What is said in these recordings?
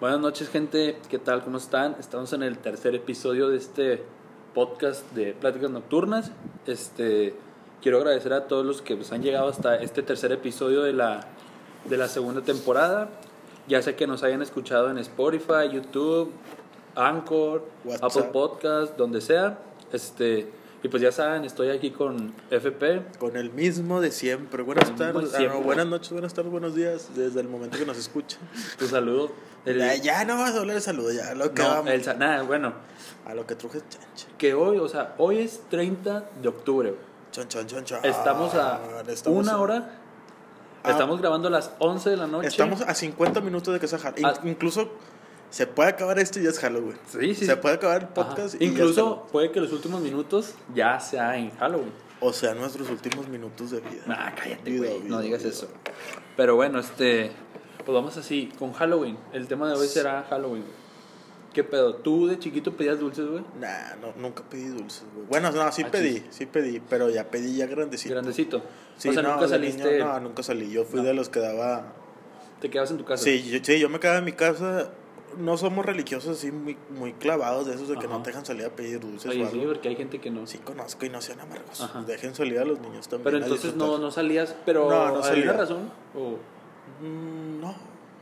Buenas noches, gente. ¿Qué tal? ¿Cómo están? Estamos en el tercer episodio de este podcast de Pláticas Nocturnas. Este, quiero agradecer a todos los que pues, han llegado hasta este tercer episodio de la, de la segunda temporada. Ya sé que nos hayan escuchado en Spotify, YouTube, Anchor, WhatsApp. Apple Podcast, donde sea. Este, y pues ya saben, estoy aquí con FP. Con el mismo de siempre. Buenas el tardes. ah, no, buenas noches, buenas tardes, buenos días. Desde el momento que nos escuchan. Tu saludo. El- Ya, ya no vas a hablar de salud, ya. Lo que no, vamos. el nada, bueno, A lo que truje chancha. que hoy, o sea, hoy es 30 de octubre. Chon, chon, chon, chon. Estamos a Estamos una a- hora. Ah. Estamos grabando a las 11 de la noche. Estamos a 50 minutos de que sea Halloween. Ah. Incluso se puede acabar esto y ya es Halloween. Sí, sí. Se puede acabar el podcast y ya Incluso Halloween. puede que los últimos minutos ya sea en Halloween. O sea, nuestros últimos minutos de vida. Ah, cállate, güey. No digas vida. eso. Pero bueno, este. Pues vamos así, con Halloween. El tema de hoy será Halloween. güey. ¿Qué pedo? ¿Tú de chiquito pedías dulces, güey? Nah, no, nunca pedí dulces, güey. Bueno, no, sí Ah, pedí, chis. sí pedí, pero ya pedí ya grandecito. Grandecito. Sí, o sea, no, nunca de niño, saliste. no, nunca salí. Yo fui No. de los que daba. Te quedabas en tu casa. Sí yo, sí, yo me quedaba en mi casa. No somos religiosos así muy, muy clavados de esos de que Ajá. no te dejan salir a pedir dulces Oye, o sí, porque hay gente que no. Sí conozco y no sean amargos. Ajá. Dejen salir a los niños también. Pero entonces no, no salías, pero No, no ¿había salía. razón? ¿O Mm, no,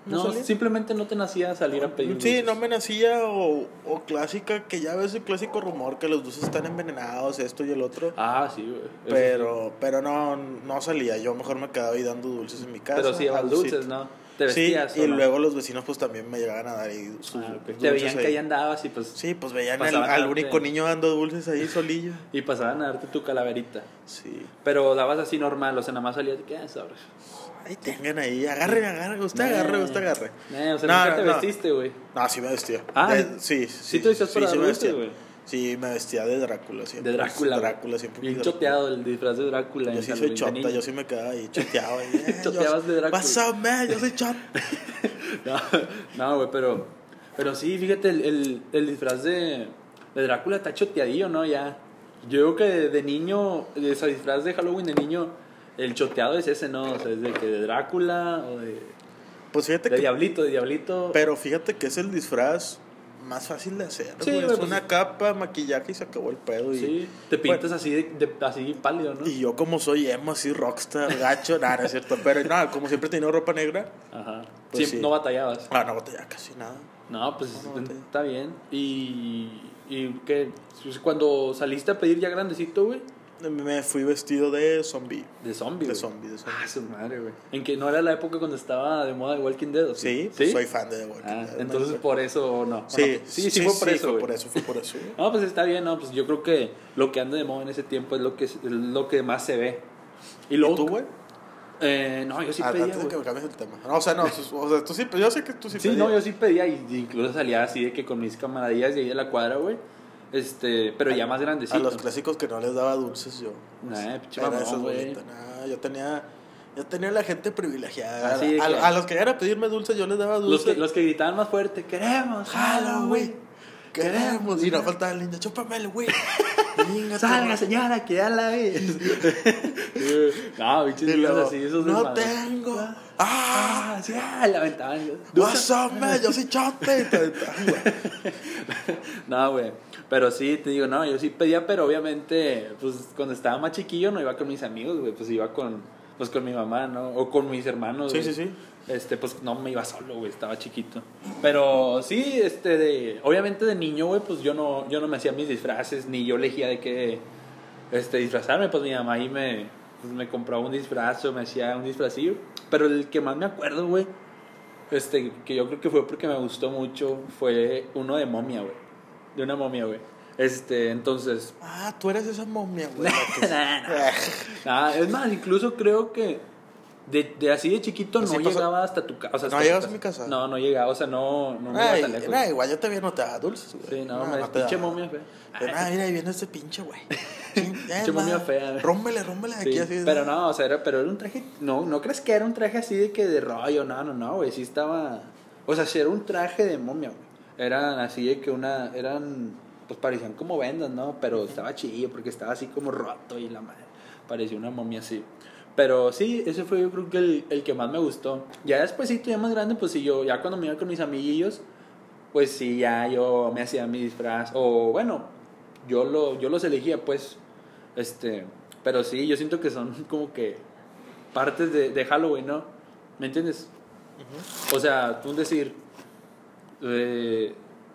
no, simplemente no te nacía salir a pedir Sí, dulces? no me nacía o, o clásica, que ya ves el clásico rumor que los dulces están envenenados, esto y el otro. Ah, sí, güey. Pero, pero no, no salía. Yo mejor me quedaba ahí dando dulces en mi casa. Pero sí dulces. ¿no? Te Sí, vestías. y ¿o no? luego los vecinos pues también me llegaban a dar ahí sus Ah, Te veían que ahí. andabas y pues. Sí, pues veían al, único niño dando dulces ahí solillo. Y pasaban a darte tu calaverita. Sí. Pero dabas así normal, o sea, nada más salías de que, ah, sobres. Ahí tengan ahí, agarre, agarre, usted Nah. agarre, usted agarre. Eh, o sea, No, nunca no, te vestiste, güey. No, sí me vestía. Ah, De- sí, sí. te vestías para sí, me dulces, vestía. güey. Sí, me vestía de Drácula siempre. De Drácula. Drácula siempre. Bien choteado el disfraz de Drácula. Yo sí soy de chota, yo sí me quedaba ahí choteado. ahí, eh, Choteabas yo- de Drácula. Man? Yo soy chota. No, no, güey, pero. Pero sí, fíjate, el, el, el disfraz de, de Drácula está choteadillo, ¿no? Ya. Yo creo que de, de niño, de ese disfraz de Halloween de niño, el choteado es ese, ¿no? O sea, es de que de Drácula o de. Pues fíjate De que Diablito, de Diablito. Pero fíjate que es el disfraz más fácil de hacer. Sí, güey. es pues- una capa, maquillaje y se acabó el pedo. Y, Sí, te pintas así, de, de- así pálido, ¿no? y yo como soy emo, así rockstar, gacho, nada, no es cierto. Pero nada, como siempre he tenido ropa negra, Ajá. Pues Sí, sí. no batallabas. ah, no botella casi nada. No, pues No, no está bien. Y. ¿Y qué? Pues, Cuando saliste a pedir ya grandecito, güey. Me fui vestido de zombie. De zombie. De zombie, de zombie. Ah, su madre, güey. En que no era la época cuando estaba de moda de Walking Dead, ¿o Sí, ¿Sí? pues soy fan de The Walking Ah, Dead, entonces ¿no? por eso no. Sí, ¿O no? sí, sí, fue por eso, fue güey. por eso, fue por eso. güey. No, pues está bien, no, pues yo creo que lo que anda de moda en ese tiempo es lo que es lo que más se ve. Y ¿Y luego tú, güey? Eh, no, yo sí Ah, pedía, antes de que me cambies el tema. No, o sea, no, o sea, tú sí, yo sé que tú sí Sí, pedías. no, yo sí pedía y incluso salía así de que con mis camaradillas de ahí de la cuadra, güey. Este, pero ya más grandecito. A los clásicos que no les daba dulces yo. Nah, pinche Era mamón, esos güey. bolitas, nah, yo tenía yo tenía la gente privilegiada. De a, que- a los que llegaran a pedirme dulces yo les daba Los dulces. que, los que gritaban más fuerte, queremos Halloween. Queremos. Y no faltaba el niño, chúpamelo, güey. Venga, Salga, señora, que ya la vi. no, bichos luego, así, esos no desmadres. tengo. Ah, Ah, sí, ah, la aventaban. what's up, man? Yo soy chote. Güey. No, güey. Pero sí, te digo, no, yo sí pedía, pero obviamente, pues cuando estaba más chiquillo no iba con mis amigos, güey, pues iba con, pues con mi mamá, ¿no? O con mis hermanos. Sí, sí, sí. Este, pues no me iba solo, güey, estaba chiquito. Pero sí, este, de, obviamente de niño, güey, pues yo no, yo no me hacía mis disfraces, ni yo elegía de qué, este, disfrazarme, pues mi mamá ahí me, pues, me compraba un disfraz o me hacía un disfrazillo. Pero el que más me acuerdo, güey, este, que yo creo que fue porque me gustó mucho, fue uno de momia, güey. De una momia, güey. Este, entonces. Ah, tú eres esa momia, güey. Nah, nah. Ah, es más, incluso creo que de, de así de chiquito no llegaba hasta tu casa. O sea, ¿No llegabas a mi casa? No, no llegaba, o sea, no, no me Ay, lejos. nah, igual yo todavía no te daba dulces, güey. Sí, no, me te pinche momia fea. Pero, ah, mira, ahí viene este pinche, güey. Pinche momia fea. Rómbele, rómbele de Sí, aquí así. pero no, o sea, era, pero era un traje, no, no crees que era un traje así de que de rollo, no, no, no, güey, sí estaba, o sea, sí era un traje de momia, güey, eran así de que una, eran, pues parecían como vendas, ¿no? Pero estaba chillo porque estaba así como roto y la madre, parecía una momia así, Pero sí, ese fue yo creo que el, el que más me gustó. Ya después, ya más grande, pues sí, yo ya cuando me iba con mis amiguillos, pues sí, ya yo me hacía mi disfraz. O bueno, yo, lo, yo los elegía, pues. Este, pero sí, yo siento que son como que partes de, de Halloween, ¿no? ¿Me entiendes? O sea, tú decir, eh,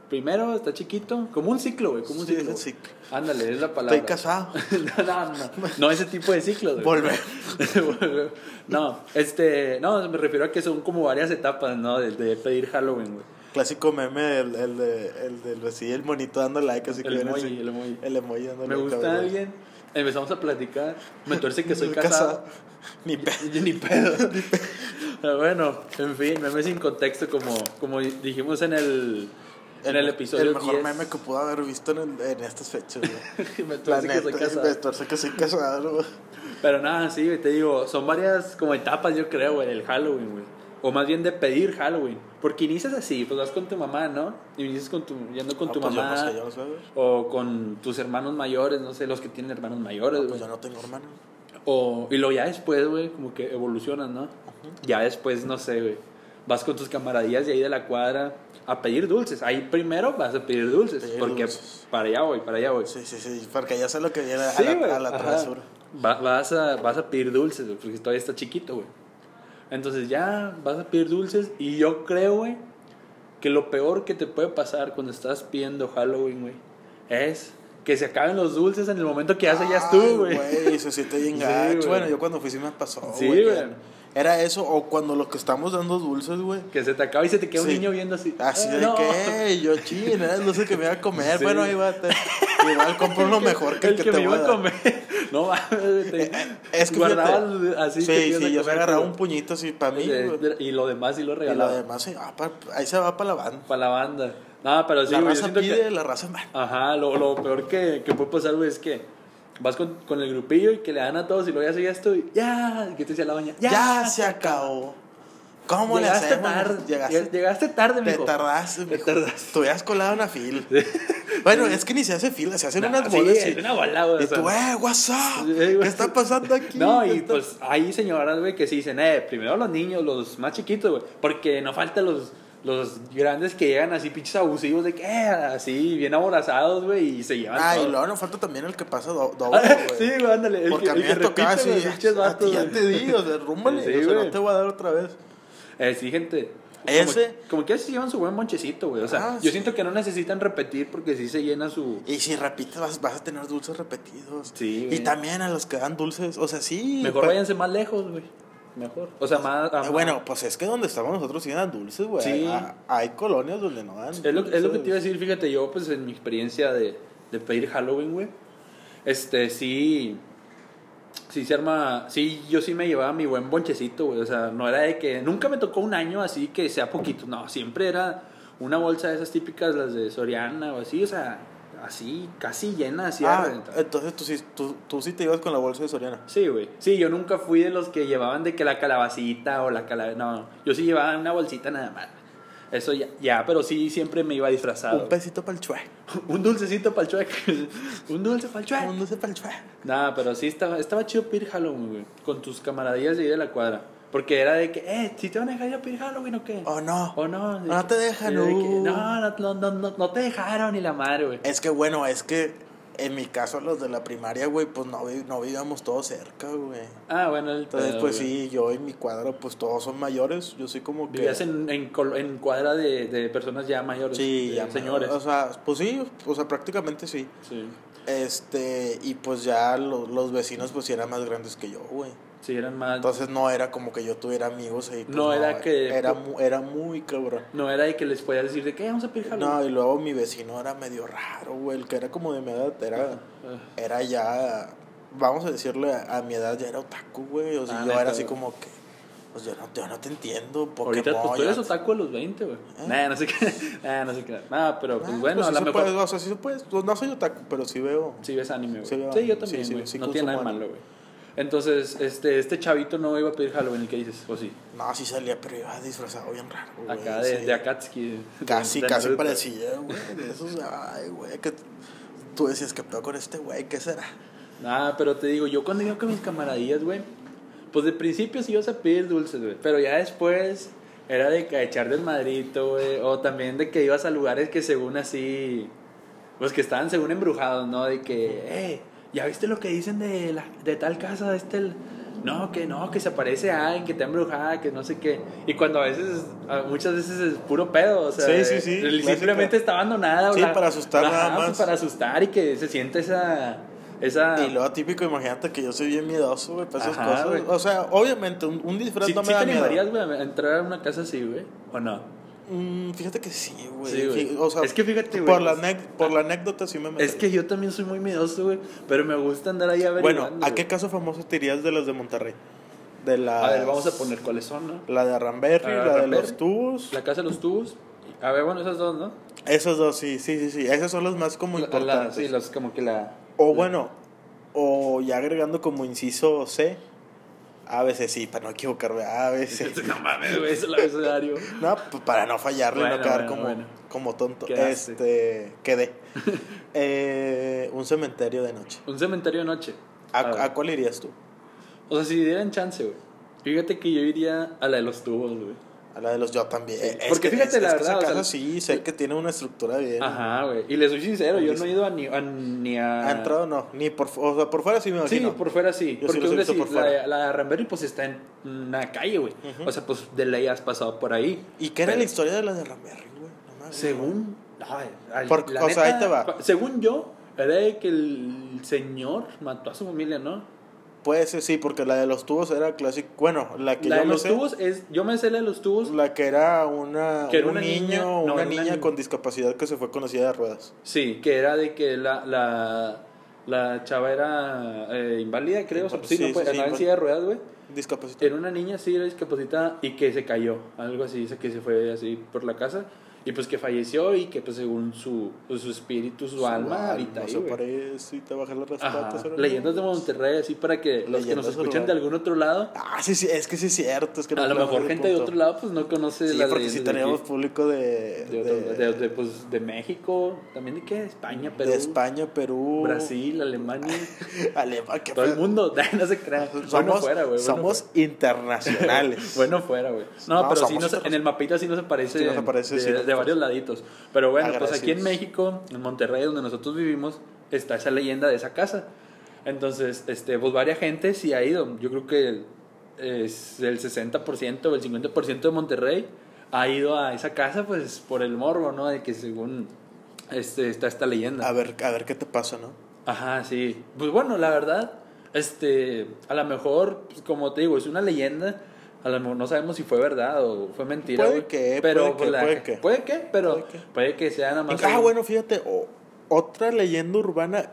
primero está chiquito, como un ciclo, güey, como un Sí, ciclo. es ciclo. Ándale, es la palabra. Estoy casado. no, no, no, no ese tipo de ciclos. güey. Volver. no, este, no, me refiero a que son como varias etapas, ¿no? De, de pedir Halloween, güey. Clásico meme, el, el, de, el del el monito dando like, así El emoji, el emoji. el emoji dando Me gusta alguien, empezamos a platicar, me tuerce que soy casado. Ni pedo. Yo Ni pedo. Pero bueno, en fin, meme sin contexto, como, como dijimos en el, en el episodio El mejor 10. meme que pudo haber visto en, el- en estas fechas, güey. me tuerce que soy casado. me tuerce que soy casado, güey. Pero nada, sí, te digo, son varias como etapas, yo creo, güey, del Halloween, güey. O más bien de pedir Halloween. Porque inicias así, pues vas con tu mamá, ¿no? Y inicias con tu, yendo con No, tu pues yo mamá. no sé, yo no sé, güey. O con tus hermanos mayores, no sé, los que tienen hermanos mayores, güey. pues yo no tengo hermano. O, y luego ya después, güey, como que evolucionas, ¿no? Ya después, no sé, güey. Vas con tus camaradillas de ahí de la cuadra a pedir dulces. Ahí primero vas a pedir dulces. Pedir porque dulces. para allá voy, para allá voy. Sí, sí, sí, porque ya sé lo que viene Sí, a la, a la ajá. travesura. Va- vas, a, vas a pedir dulces, güey, porque todavía está chiquito, güey. Entonces ya vas a pedir dulces y yo creo, güey, que lo peor que te puede pasar cuando estás pidiendo Halloween, güey, es que se acaben los dulces en el momento que ya sellas tú, güey. güey, bien Sí, gacho. güey. bueno, yo cuando fui sí me pasó, Sí, güey. Era eso, o cuando lo que estamos dando dulces, güey. Que se te acaba y se te queda un niño viendo así. Así Ah, de no. que, yo chin, era el dulce que me iba a comer. Sí. Bueno, ahí va. Te, igual compro uno mejor que el, que, me te iba voy a dar. comer. No te Es que guardabas fíjate, así. sí, te sí, yo se agarraba un puñito así para mí, de- güey. de- y lo demás sí lo Y lo regalaba. demás, sí, ah, pa- ahí se va para la banda. Para la banda. No, pero sí, la güey, raza pide, que... la raza manda. Ajá, lo, lo peor que, que puede pasar, güey, es que vas con, con el grupillo y que le dan a todos y luego ya sigue esto y ya, y que te decía la baña. Ya, se acabó. ¿Cómo le Llegaste hacemos? tarde. Llegaste, Llegaste tarde, te mijo. tardaste, Te mijo. tardaste. Te hubieras colado una fila. Bueno, es que ni se hace fila, se hacen No, unas sí, bolas es y, una bola, güey. y o sea. tú, eh, what's up? Sí. ¿Qué está pasando aquí? No, ¿Qué y pues hay señoras, güey, que sí dicen, eh, primero los niños, los más chiquitos, güey, porque no faltan los, los grandes que llegan así, pinches abusivos, de que, eh, así, bien aborazados, güey, y se llevan Ah, y todo. luego no falta también el que pasa do- doble, güey. sí, güey, ándale. el Porque que- a mí me tocaba así, ya güey. te di, o sea, rúmbale, Sí, o sea, güey. no te voy a dar otra vez. Eh, sí, gente. Ese- Como, como que se llevan su buen monchecito, güey. O sea, Ah, yo sí. siento que no necesitan repetir porque sí se llena su. Y si repites, vas, vas a tener dulces repetidos. Sí, Y güey. también a los que dan dulces, o sea, sí. Mejor pa- váyanse más lejos, güey. Mejor. O sea, más. Más- Bueno, pues es que donde estamos nosotros sí dan dulces, güey. Sí. Ah, Hay colonias donde no dan Es lo, es lo que te iba a decir, fíjate, yo, pues en mi experiencia de, de pedir Halloween, güey. Este, sí. Sí, se arma. Sí, yo sí me llevaba mi buen bonchecito, güey. O sea, no era de que. Nunca me tocó un año así que sea poquito. No, siempre era una bolsa de esas típicas, las de Soriana o así. O sea, así, casi llena, así. Ah, entonces tú sí, tú, tú sí te ibas con la bolsa de Soriana. Sí, güey. Sí, yo nunca fui de los que llevaban de que la calabacita o la cala... No, yo sí llevaba una bolsita nada más. Eso ya, ya, pero sí siempre me iba disfrazado. Un pesito para el chue. Un dulcecito para el chueco. Un dulce para el chueco. Un dulce para el chue. Nada, pero sí estaba, estaba chido pedir Halloween, güey. Con tus camaradillas de ahí de la cuadra. Porque era de que, eh, si te van a dejar ir a pedir Halloween o qué. Oh, no. O no. de No que- te dejan, de que, no. no, no, no, no, no, no te dejaron ni la madre, güey. Es que bueno, es que en mi caso los de la primaria, güey, pues no, no vivíamos todos cerca, güey. Ah, bueno, el Entonces, pedo, pues güey. sí, yo y mi cuadro, pues todos son mayores. Yo soy como que... Vivías en, en, en cuadra de, de personas ya mayores. Sí, de ya, señores. O sea, pues sí, o sea, prácticamente sí. Sí. Este, y pues ya lo- los vecinos pues sí eran más grandes que yo, güey. Sí, eran más. Entonces no era como que yo tuviera amigos ahí. pues, No era que- Era, mu- era muy cabrón. No era de que les podías decir de que "Eh, vamos a pedir Halloween. No, y luego mi vecino era medio raro, güey. El que era como de mi edad era, Ah, era ya, vamos a decirle, a, a mi edad ya era otaku, güey. O sea, Ah, yo neta, era así güey. como que, pues yo no, yo no te entiendo. Pokémon, Ahorita, pues tú eres otaku a los 20, güey. ¿Eh? Nah, no sé qué. Nah, no sé qué. Nah, pero pues Ah, bueno, pues a lo mejor. puede, o sea, sí se puede. Pues no soy otaku, pero sí veo. Sí ves anime, güey. Sí, Sí, yo también, Sí, güey. sí, sí no tiene nada de malo, güey. Entonces, este, este chavito no iba a pedir Halloween, ¿el que dices? ¿O sí? No, sí salía, pero iba disfrazado bien raro, güey. Acá de, sí. de Akatsuki. Casi, de casi Naruto. parecía, güey. De esos, ay, güey, que tú decías, ¿qué pedo con este güey? ¿Qué será? Nah, pero te digo, yo cuando iba con mis camaradillas, güey, Pues de principio sí ibas a pedir dulces, güey. Pero ya después era de que echar del madrito, güey. O también de que ibas a lugares que según así. Pues que estaban según embrujados, ¿no? De que, eh, ¿ya viste lo que dicen de, la, de tal casa? Este. el- No, que no, que se aparece a alguien, que está embrujada, que no sé qué. Y cuando a veces, muchas veces es puro pedo, o sea, Sí, sí, sí, clásica. simplemente está abandonada. Sí, para asustar nada pues, más. para asustar y que se siente esa. esa Y luego típico, imagínate que yo soy bien miedoso, güey, para esas Ajá, cosas. güey. O sea, obviamente, un, un disfraz ¿Sí, no me sí da te miedo. güey, a entrar a una casa así, güey? ¿O no? Mm, fíjate que sí, güey. Sí, güey. Fí- O sea, Es que fíjate, güey, Por la, por la anécdota sí me metería. Es que yo también soy muy miedoso, güey. Pero me gusta andar ahí averiguando. Bueno, ¿a qué güey. caso famoso te irías de las de Monterrey? De la. A ver, vamos a poner cuáles son, ¿no? La de Arramberry, Ah, la de los tubos. La casa de los tubos. A ver, bueno, esas dos, ¿no? Esas dos, sí, sí, sí, sí. Esas son las más como La- la- importantes. sí, las como que la. O bueno, o ya agregando como inciso C, ABC, sí, para no equivocarme, ABC. no mames, güey, es el abecedario. No, pues para no fallarle y no quedar bueno, como, bueno. como tonto. Quedaste. Este, quedé. Eh, un cementerio de noche. Un cementerio de noche. ¿A, ver. a cuál irías tú? O sea, si dieran chance, güey. Fíjate que yo iría a la de los tubos, güey. A la de los yo también. Sí, Es porque que- fíjate, es- la es que esa verdad, o casa sea, sí, sé que tiene una estructura bien. Ajá, güey. Y le soy sincero, yo no he ido a ni a. Ni a... ¿Ha entrado no? Ni por, o sea, por fuera sí me Sí, imagino. por fuera sí. Yo sí porque visto decir, por fuera. la, la de Ramberry pues está en una calle, güey. O sea, pues de ley has pasado por ahí. ¿Y qué era Pero- la historia de la de Ramberry, güey? No. Según. ay, Por- la o sea, ahí te va. Según yo, era de que el señor mató a su familia, ¿no? Puede ser, sí, porque la de los tubos era clásica. Bueno, la que La yo de me los sé, tubos es. Yo me sé la de los tubos. La que era una, Que era un una niño, niña- no, una era una niña con discapacidad que se fue con silla de ruedas. Sí, que era de que la. la la chava era eh, inválida, creo. Pues sí, Sí, no sí, puede, sí, en silla de ruedas, güey. Discapacidad. Era una niña así, era discapacitada y que se cayó, algo así, que se fue así por la casa y pues que falleció y que pues según su, pues, su espíritu, su, alma habita ahí, se güey. y te bajas las patas. Leyendas de. Monterrey, así para que los que nos escuchan de algún otro lado, Ah, sí, sí, es que sí es cierto. Es que a lo mejor gente de otro lado pues no conoce Sí, las porque de tenemos público de, de, otro- de- de, pues, de México, también de qué, España, Perú, de España, Perú, Brasil, Alemania, Alemania. todo el mundo, no se crean. Somos, bueno fuera, güey. bueno somos internacionales. Bueno, fuera, güey. No, No, pero sí, somos no se- otros- en el mapita sí nos aparece, Sí nos aparece, de, sí nos de varios laditos. Pero bueno, pues aquí en. México, en Monterrey, donde nosotros vivimos, está esa leyenda de esa casa. Entonces, este, pues varias gente sí ha ido. Yo creo que es el 60% o el 50% de Monterrey ha ido a esa casa, pues por el morbo, ¿no? De que según este, está esta leyenda. A ver, a ver qué te pasa, ¿no? Ajá, sí. Pues bueno, la verdad, este, a lo mejor, pues, como te digo, es una leyenda. A lo mejor no sabemos si fue verdad o fue mentira. Puede que, pero puede que, puede que. Puede que, pero Puede que. puede que sea nada más. Ah, un- bueno, fíjate, otra leyenda urbana.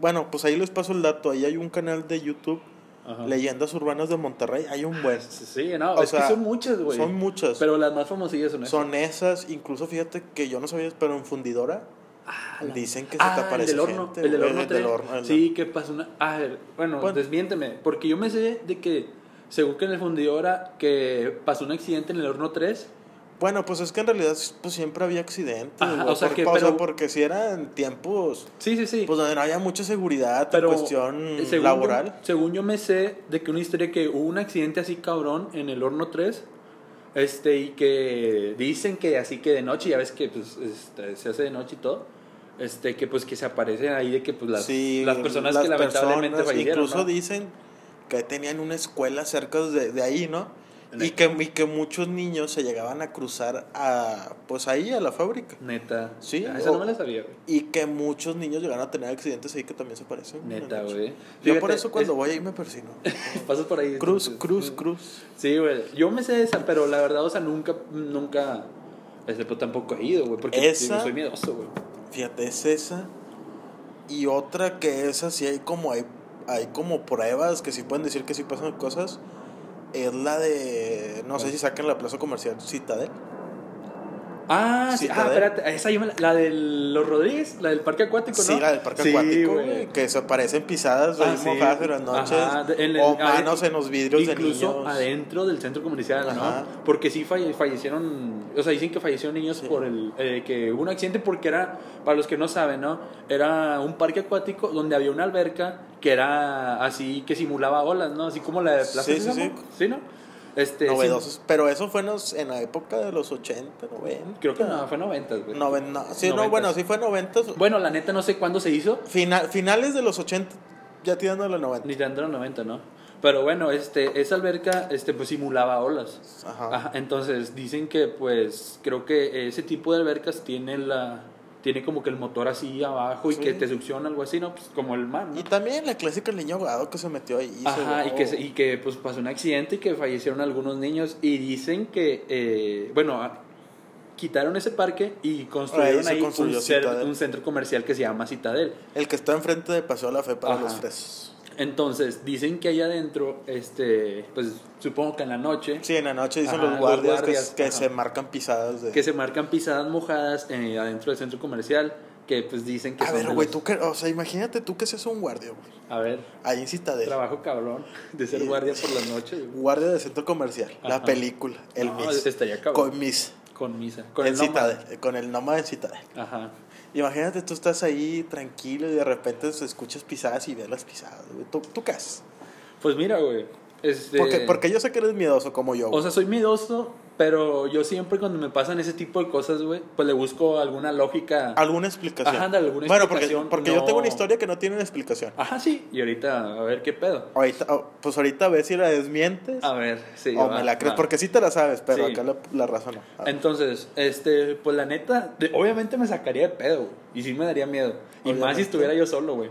Bueno, pues ahí les paso el dato. Ahí hay un canal de YouTube, Ajá. Leyendas Urbanas de Monterrey. Hay un buen. Sí, no, O es sea, que son muchas, güey. Son muchas. Pero las más famosillas son esas. son esas, incluso fíjate que yo no sabía, pero en Fundidora Ah, dicen que se Ah, te el aparece del horno, gente, el del güey, horno el del 3. horno, el sí, que pasó una. Ah, el- bueno, Bueno. desmiénteme. Porque yo me sé de que, según que en el fundidora, que pasó un accidente en el horno 3. Bueno, pues es que en realidad pues siempre había accidentes, Ajá, o sea que- o sea, pero- porque si eran tiempos Sí, sí, sí. pues donde no había mucha seguridad pero en cuestión eh, según laboral. Yo, según yo me sé de que una historia que hubo un accidente así cabrón en el horno 3 este y que dicen que así que de noche ya ves que pues este, se hace de noche y todo este que pues que se aparecen ahí de que pues las, Sí, las personas las que lamentablemente personas, fallecieron Incluso ¿no? dicen que tenían una escuela cerca de, de ahí, ¿no? Y que, y que muchos niños se llegaban a cruzar a, pues ahí, a la fábrica. neta Sí, Ah, esa o- no me la sabía güey. Y que muchos niños llegaron a tener accidentes ahí que también se parecen. neta güey. Yo por eso cuando es- voy ahí me persino. pasas por ahí Cruz, entonces, cruz, cruz. sí güey yo me sé esa pero la verdad o sea nunca nunca este pues tampoco he ido güey porque Esa- soy miedoso güey Fíjate, es esa. Y otra que es así, hay como, hay, hay como pruebas que sí pueden decir que sí pasan cosas. Es la de, no sé si sacan la plaza comercial Citadel. Ah, sí. Ah, espérate. Esa yo me la, la de los Rodríguez, la del parque acuático, ¿no? Sí, la del parque Sí, acuático, güey. que se parecen pisadas Ah, sí. mojadas en las noches. Ajá, de- en el- o manos en los vidrios de Incluso niños. adentro del centro comercial, Ajá. ¿no? Porque sí falle- fallecieron, o sea, dicen que fallecieron niños por el, eh, que hubo un accidente porque era, para los que no saben, ¿no? Era un parque acuático donde había una alberca que era así, que simulaba olas, ¿no? Así como la de Plaza Sí, sí, sí. ¿Sí, no? Este, Novedosos. Pero eso fue en, los- en la época de los 80, 90. sí, creo que no, fue 90, güey. Noven- no, sí, no, Noventas. bueno, sí fue 90. Bueno, la neta no sé cuándo se hizo, Final, finales de los 80, ya tirando a los 90. ni tanto en los 90, ¿no? Pero bueno, este, esa alberca, este, pues simulaba olas. Ajá. Ajá, entonces dicen que pues creo que ese tipo de albercas tiene la tiene como que el motor así abajo y Sí. que te succiona algo así, ¿no? Pues como el mar, ¿no? Y también la clásica el niño ahogado que se metió ahí. Ajá, y que, y que pues pasó un accidente y que fallecieron algunos niños y dicen que, eh, bueno, a- quitaron ese parque y construyeron Ahí ahí, un, cer- un centro comercial que se llama Citadel. El que está enfrente de Paseo La Fe para Ajá. los fresos. Entonces, dicen que allá adentro, este, pues supongo que en la noche, Sí, en la noche dicen Ajá, los guardias, los guardias, que, se marcan pisadas de... que se marcan pisadas mojadas eh, adentro del centro comercial, que pues dicen que A son ver, de güey, los- tú que... O sea, imagínate tú que seas un guardia, güey. A ver, Ahí en Citadel. trabajo cabrón de ser Sí. guardia por las noches. güey. Guardia de centro comercial. La película. El No, Miss. estaría cabrón. Con Miss. Con misa. Con en el. Citadel. Con el nómada en Citadel. Ajá. Imagínate, tú estás ahí tranquilo y de repente escuchas pisadas y ves las pisadas, güey. ¿Tú, tú? Pues mira, güey. Este, Porque, porque yo sé que eres miedoso como yo. O güey. sea, soy miedoso, pero yo siempre cuando me pasan ese tipo de cosas, güey, pues le busco alguna lógica. ¿Alguna explicación? Ajá, ándale, alguna bueno, porque, explicación, porque no- yo tengo una historia que no tiene una explicación. Ajá, sí. Y ahorita, a ver qué pedo. Ahorita, oh, pues ahorita ves si la desmientes A ver, sí. o va, me la crees, va. porque sí te la sabes, pero Sí. acá la, la raza no. A ver. Entonces, este, pues la neta, obviamente me sacaría de pedo, güey. Y sí me daría miedo. Y más Obviamente. si estuviera yo solo, güey.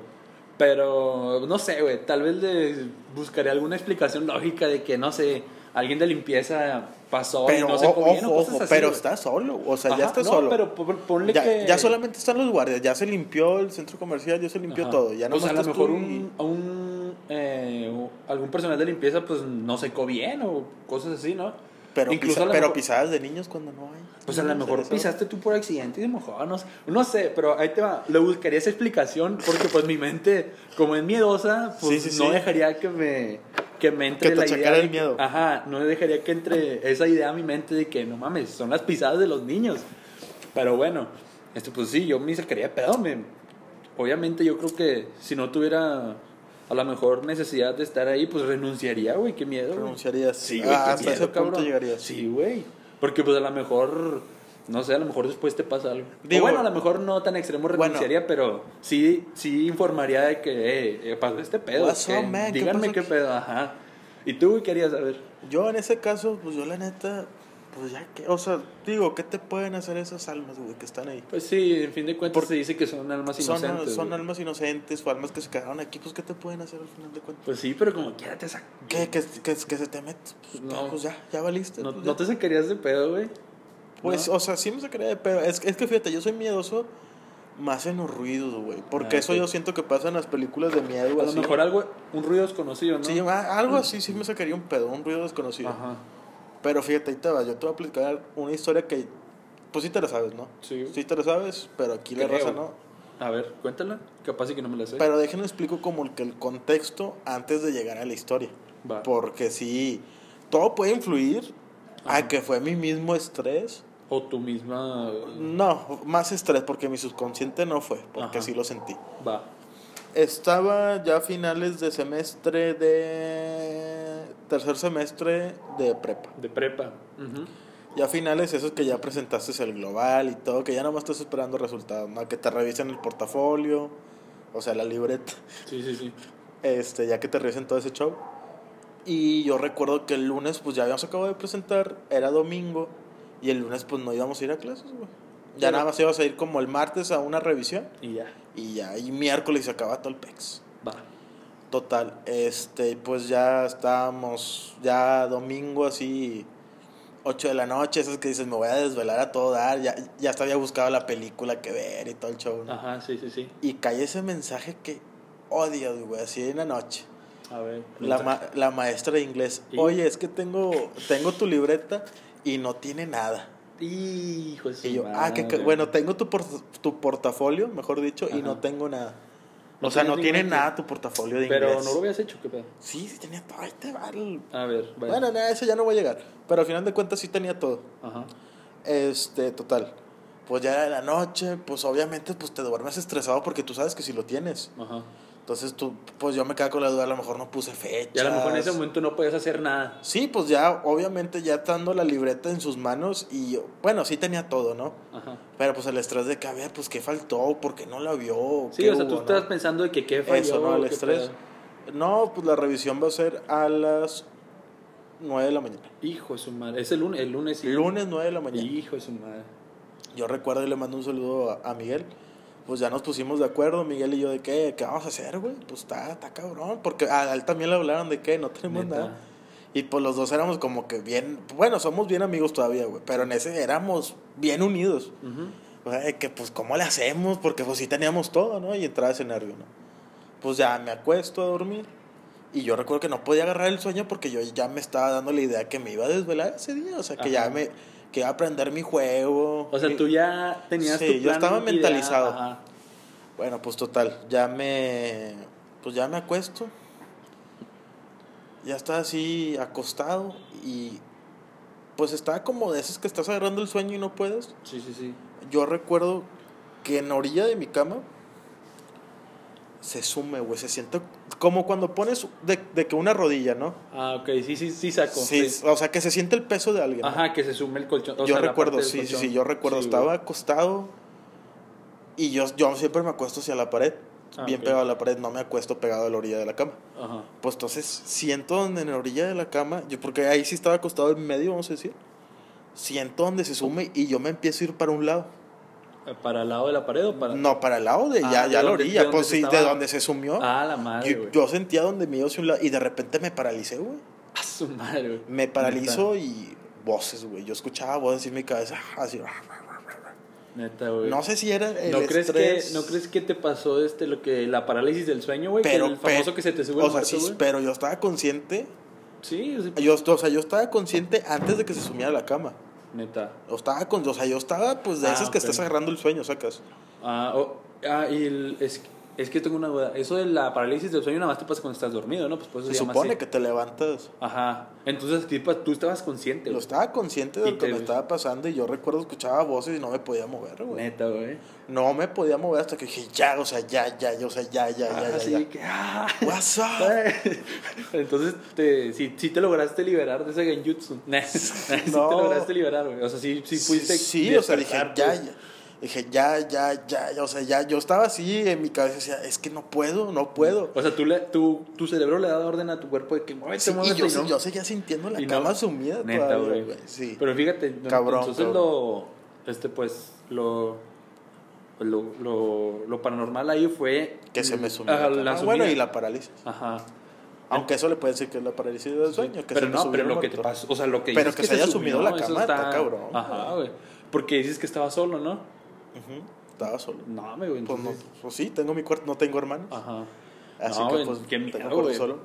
Pero, no sé, güey. Tal vez le buscaría alguna explicación lógica de que, no sé, alguien de limpieza pasó pero, y no se o ojo, cosas así. pero güey. está solo, o sea, Ajá, ya está no, solo. pero pon- ponle ya, que. ya solamente están los guardias, ya se limpió el centro comercial, ya se limpió Ajá. todo. Ya pues nomás a lo mejor y- un, un eh, o algún personal de limpieza pues no secó bien o cosas así, ¿no? Pero, Incluso pisa- pero mejor- pisadas de niños cuando no hay. Pues a lo mejor pisaste tú por accidente y se mojó, no, sé. no sé, pero ahí te va. Le buscaría esa explicación porque pues mi mente, como es miedosa, pues Sí, sí, no sí. dejaría que me, que me entre Que te la idea. de el que- miedo. Ajá, no dejaría que entre esa idea a mi mente de que no mames, son las pisadas de los niños. Pero bueno, este, pues sí, yo me sacaría de pedo. Me, obviamente yo creo que si no tuviera a lo mejor necesidad de estar ahí, pues renunciaría, güey, qué miedo. Renunciarías. Sí, Ah, güey, qué hasta miedo, ese punto cabrón. llegarías. Sí, güey. Porque pues a lo mejor, no sé, a lo mejor después te pasa algo. O Digo- bueno, a lo mejor no tan extremo renunciaría, pero sí, sí informaría de que, eh, eh, pasó este pedo. ¿qué? ¿Qué Díganme pasó qué aquí? pedo, ajá. ¿Y tú, güey, querías saber? Yo en ese caso, pues yo la neta, pues ya que, o sea, digo, ¿qué te pueden hacer esas almas, güey, que están ahí? Pues sí, en fin de cuentas Por- se dice que son almas inocentes. son güey. almas inocentes o almas que se quedaron aquí, pues ¿qué te pueden hacer al final de cuentas? Pues sí, pero como quiera te sac... ¿Qué? Que, que, que se te mete, pues, No. pues ya, ya valiste. No, pues, no te sacarías de pedo, güey. Pues, ¿no? o sea, sí me sacaría de pedo. Es, es que fíjate, yo soy miedoso más en los ruidos, güey. Porque Ah, eso yo siento que pasa en las películas de miedo. A lo mejor algo, un ruido desconocido, ¿no? Sí, ah, algo así sí me sacaría un pedo, un ruido desconocido. Ajá. Pero fíjate, ahí te va. Yo te voy a platicar una historia que, pues sí te la sabes, ¿no? Sí. Sí te la sabes, pero aquí la raza no. A ver, cuéntala. Capaz y que no me la sé. Pero déjenme explico como el, que el contexto antes de llegar a la historia. Va. Porque sí, todo puede influir Ajá. a que fue mi mismo estrés. O tu misma... No, más estrés porque mi subconsciente no fue, porque Ajá. sí lo sentí. Va. Estaba ya a finales de semestre de... tercer semestre de prepa. De prepa. Ujú. Ya a finales esos que ya presentaste el global y todo, que ya nomás estás esperando resultados, ¿no? Que te revisen el portafolio, o sea, la libreta, Sí, sí, sí. este, ya que te revisen todo ese show. Y yo recuerdo que el lunes, pues ya habíamos acabado de presentar, era domingo, y el lunes, pues no íbamos a ir a clases, güey. Ya nada más íbamos a ir como el martes a una revisión, Y ya. y ya, y miércoles se acaba todo el PEX. Va. Total, este, pues ya estábamos, ya domingo así, 8 de la noche, esas que dices, me voy a desvelar a todo dar, ya, ya hasta había buscado la película que ver y todo el show, ¿no? Ajá, sí, sí, sí. Y cae ese mensaje que odio, güey, así en la noche. A ver. La, ma- la maestra de inglés, ¿Y? oye, es que tengo, tengo tu libreta y no tiene nada. Hijo de su Y yo, ah, que, que- bueno, tengo tu, por- tu portafolio, mejor dicho, y no tengo nada. No o sea, no tiene nada tu portafolio de Pero inglés. no lo habías hecho, ¿qué pedo? Sí, sí tenía todo. Ahí te va el- A ver, vaya. Bueno, nada, eso ya no voy a llegar. Pero al final de cuentas sí tenía todo. Ajá. Este, total. Pues ya era la noche, pues obviamente pues te duermes estresado porque tú sabes que si lo tienes. Ajá. Entonces tú, pues yo me quedé con la duda, a lo mejor no puse fecha. Y a lo mejor en ese momento no podías hacer nada. Sí, pues ya, obviamente ya estando la libreta en sus manos y bueno, sí tenía todo, ¿no? Ajá. Pero pues el estrés de que, a ver, pues qué faltó, por qué no la vio. Sí, ¿Qué o sea, tú hubo, no? pensando de que qué falló. Eso, ¿no? El estrés. pedo. No, pues la revisión va a ser a las 9 de la mañana. Hijo de su madre. Es el lunes, el lunes. sí. Lunes 9 de la mañana. Hijo de su madre. Yo recuerdo y le mando un saludo a, a Miguel. Pues ya nos pusimos de acuerdo, Miguel y yo, de qué, qué vamos a hacer, güey. Pues está, está cabrón. Porque a él también le hablaron de que no tenemos Neta. nada. Y pues los dos éramos como que bien, bueno, somos bien amigos todavía, güey. Pero en ese éramos bien unidos. O sea, de que pues, ¿cómo le hacemos? Porque pues sí teníamos todo, ¿no? Y entraba ese nervio, ¿no? Pues ya me acuesto a dormir. Y yo recuerdo que no podía agarrar el sueño porque yo ya me estaba dando la idea que me iba a desvelar ese día. O sea, que Ajá. ya me, que iba a aprender mi juego. O sea, tú ya tenías Sí, tu yo plan estaba ideal. mentalizado. Ajá. Bueno, pues total, ya me, pues ya me acuesto. Ya estaba así acostado y pues estaba como de esos que estás agarrando el sueño y no puedes. Sí, sí, sí. Yo recuerdo que en la orilla de mi cama se sume, güey, se siente como cuando pones de, de que una rodilla, ¿no? Ah, ok, sí, sí, sí saco. Sí, sí. o sea, que se siente el peso de alguien. ¿no? Ajá, que se sume el colchón. o yo sea, recuerdo, sí, sí, sí, yo recuerdo, Sí, estaba güey. acostado y yo, yo siempre me acuesto hacia la pared, Ah, bien pegado a la pared, no me acuesto pegado a la orilla de la cama. Ajá. Pues entonces siento donde en la orilla de la cama, yo porque ahí sí estaba acostado en medio, vamos a decir, siento donde se sume y yo me empiezo a ir para un lado. ¿Para el lado de la pared o para.? No, para el lado de Ah, ya, de ya la donde- orilla, de pues sí, de donde se sumió. Ah, la madre, yo, sentía donde me iba hacia un lado y de repente me paralicé, güey. A su madre, güey. Me paralizo y voces, güey. Yo escuchaba voces en mi cabeza, así. Neta, güey. No sé si era el ¿No crees, estrés. que, ¿No crees que te pasó este, lo que, la parálisis del sueño, güey? pero, que el famoso pero- que se te sube o sea, sí, pero yo estaba consciente. Sí, sea, Yo, o sea, yo estaba consciente antes de que se sumiera a la cama. Neta. O estaba con, o sea, yo estaba pues de Ah, esas que estás agarrando el sueño, sacas. Ah, oh, ah, y el- es, es que tengo una duda. Eso de la parálisis del sueño nada más te pasa cuando estás dormido, ¿no? Pues por eso Se supone así. que te levantas. Ajá. Entonces, tipo, tú estabas consciente, güey. estaba consciente de lo que me estaba pasando y yo recuerdo escuchaba voces y no me podía mover, güey. Neta, güey. No me podía mover hasta que dije, ya, o sea, ya, ya, ya, o sea, ya, ya, ya, Ah, ya, que, ah. What's up? Entonces, te, sí, sí te lograste liberar de ese genjutsu. Nah, sí te No. lograste liberar, güey. O sea, sí, sí pudiste. Sí, o sea, dije, ya, pues. ya. Dije, ya, ya, ya, ya, o sea, ya, yo estaba así en mi cabeza, decía, es que no puedo, no puedo. O sea, tú le, tú, tu cerebro le da orden a tu cuerpo de que muévete, Sí, y muévete, yo, y no. yo seguía sintiendo la Y no. cama sumida Neta, todavía, güey. Sí. Pero fíjate, Cabrón, entonces cabrón. lo. Este, pues, lo. Lo, lo, lo paranormal ahí fue. que se me sumió. Ajá, la la cama. bueno, y la parálisis. Ajá. Aunque eso le puede decir que es la parálisis del sueño. Que pero se no, pero lo que te pasó, o sea, lo que Pero dices que se haya sumido la cama, está cabrón, Ajá, güey. Porque dices que estaba solo, ¿no? Estaba solo. No, me güey. Pues, no, entonces- pues sí, tengo mi cuarto, no tengo hermanos. Ajá. Así No, que pues qué tengo miedo, cuarto güey. solo.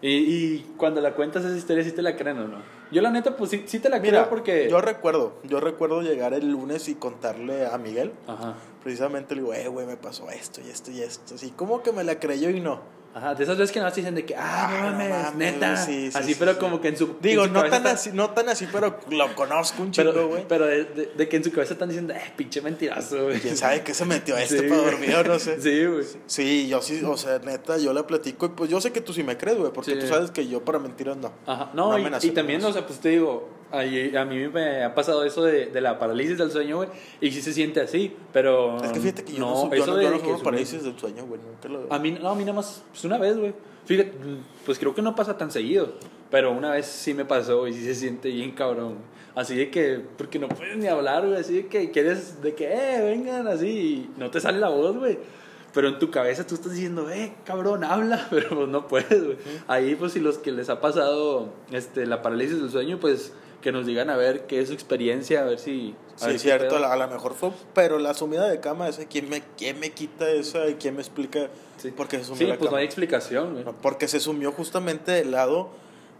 Y, y cuando la cuentas esa historia, ¿sí te la creen o no? Yo la neta, pues sí, sí te la Mira, creo porque... yo recuerdo, yo recuerdo llegar el lunes y contarle a Miguel. Ajá. Precisamente le digo, eh, güey, me pasó esto y esto y esto. Así como que me la creyó y no. Ajá, de esas veces que nada más te dicen de que, ah, Ah, no no mames, neta. sí, sí, así, sí, pero como que en su. Digo, en su no tan así, no tan así, pero lo conozco un chingo, güey. pero de, de- de que en su cabeza están diciendo, eh, pinche mentiroso, güey. ¿Quién sabe qué se metió este para dormir o no sé? Sí, güey. Sí, yo sí, o sea, neta, yo la platico y pues yo sé que tú sí me crees, güey, porque tú sabes que yo para mentiras no. Ajá, no, No y, y también, o sea, pues te digo, ahí- a mí me ha pasado eso de, de la parálisis del sueño, güey, y sí se siente así, pero... Es que fíjate que yo no, no, su- yo eso no, de yo no que parálisis del sueño, güey, nunca lo A mí, no, a mí nada más, pues una vez, güey. Fíjate, pues creo que no pasa tan seguido, pero una vez sí me pasó y sí se siente bien cabrón. Así de que, porque no puedes ni hablar, güey, así de que quieres, de que, eh, vengan, así, y no te sale la voz, güey. Pero en tu cabeza tú estás diciendo, eh, cabrón, habla, pero pues no puedes, güey. Ahí, pues, si los que les ha pasado este, la parálisis del sueño, pues que nos digan a ver qué es su experiencia, a ver si. a Sí, ver es qué cierto, a lo mejor fue, pero la sumida de cama esa, ¿quién me, quién me quita esa y quién me explica Sí. por qué se sumió Sí, la pues no hay explicación, güey. Porque se sumió justamente del lado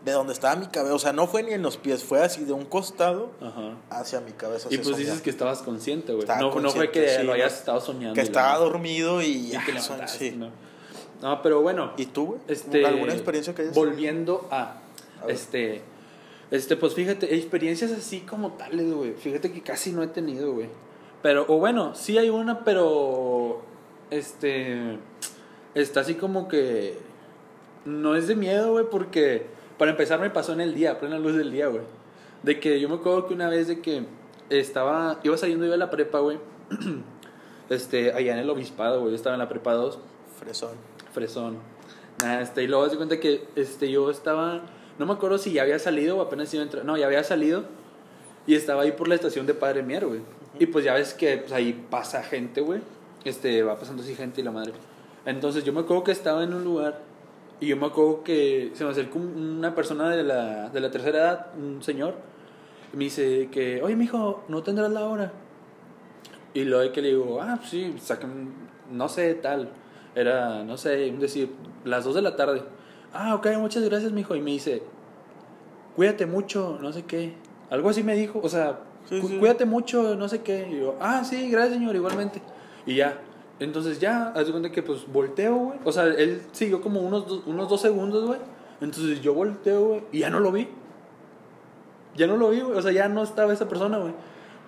de donde estaba mi cabeza. O sea, no fue ni en los pies, fue así de un costado Ajá. hacia mi cabeza. Y pues dices que estabas consciente, güey. No, no fue que sí, lo hayas estado soñando. Que estaba dormido y ya que levantaste, sí. ¿no? No, pero bueno. ¿Y tú, güey? Este, ¿Alguna experiencia que hayas Volviendo a, A este, este, pues fíjate, experiencias así como tales, güey. Fíjate que casi no he tenido, güey. Pero, o bueno, sí hay una, pero, este, está así como que, no es de miedo, güey, porque, para empezar, me pasó en el día, plena luz del día, güey. De que yo me acuerdo que una vez de que estaba, iba saliendo yo de la prepa, güey. Este, allá en el obispado, güey. Yo estaba en la prepa 2 Fresón. fresón. Nada, este, y luego se cuenta que este, yo estaba, no me acuerdo si ya había salido o apenas iba a entrar, no, ya había salido y estaba ahí por la estación de Padre Mier, güey. Y pues ya ves que pues, ahí pasa gente, güey. Este, va pasando así gente y la madre. Entonces yo me acuerdo que estaba en un lugar y yo me acuerdo que se me acercó un- una persona de la, de la tercera edad, un señor, y me dice que, oye, mijo, ¿no tendrás la hora? Y luego que le digo, ah, sí, saquen, no sé, tal. Era, no sé, decir, las 2 de la tarde. Ah, ok, muchas gracias, mijo. Y me dice, cuídate mucho, no sé qué. Algo así me dijo, o sea, Sí, "Cu- sí. cuídate mucho, no sé qué. Y yo, ah, sí, gracias, señor, igualmente. Y ya. Entonces ya, haz de cuenta que pues volteo, güey. O sea, él siguió como unos, do- unos dos segundos, güey. Entonces yo volteo, güey, y ya no lo vi. Ya no lo vi, güey. O sea, ya no estaba esa persona, güey.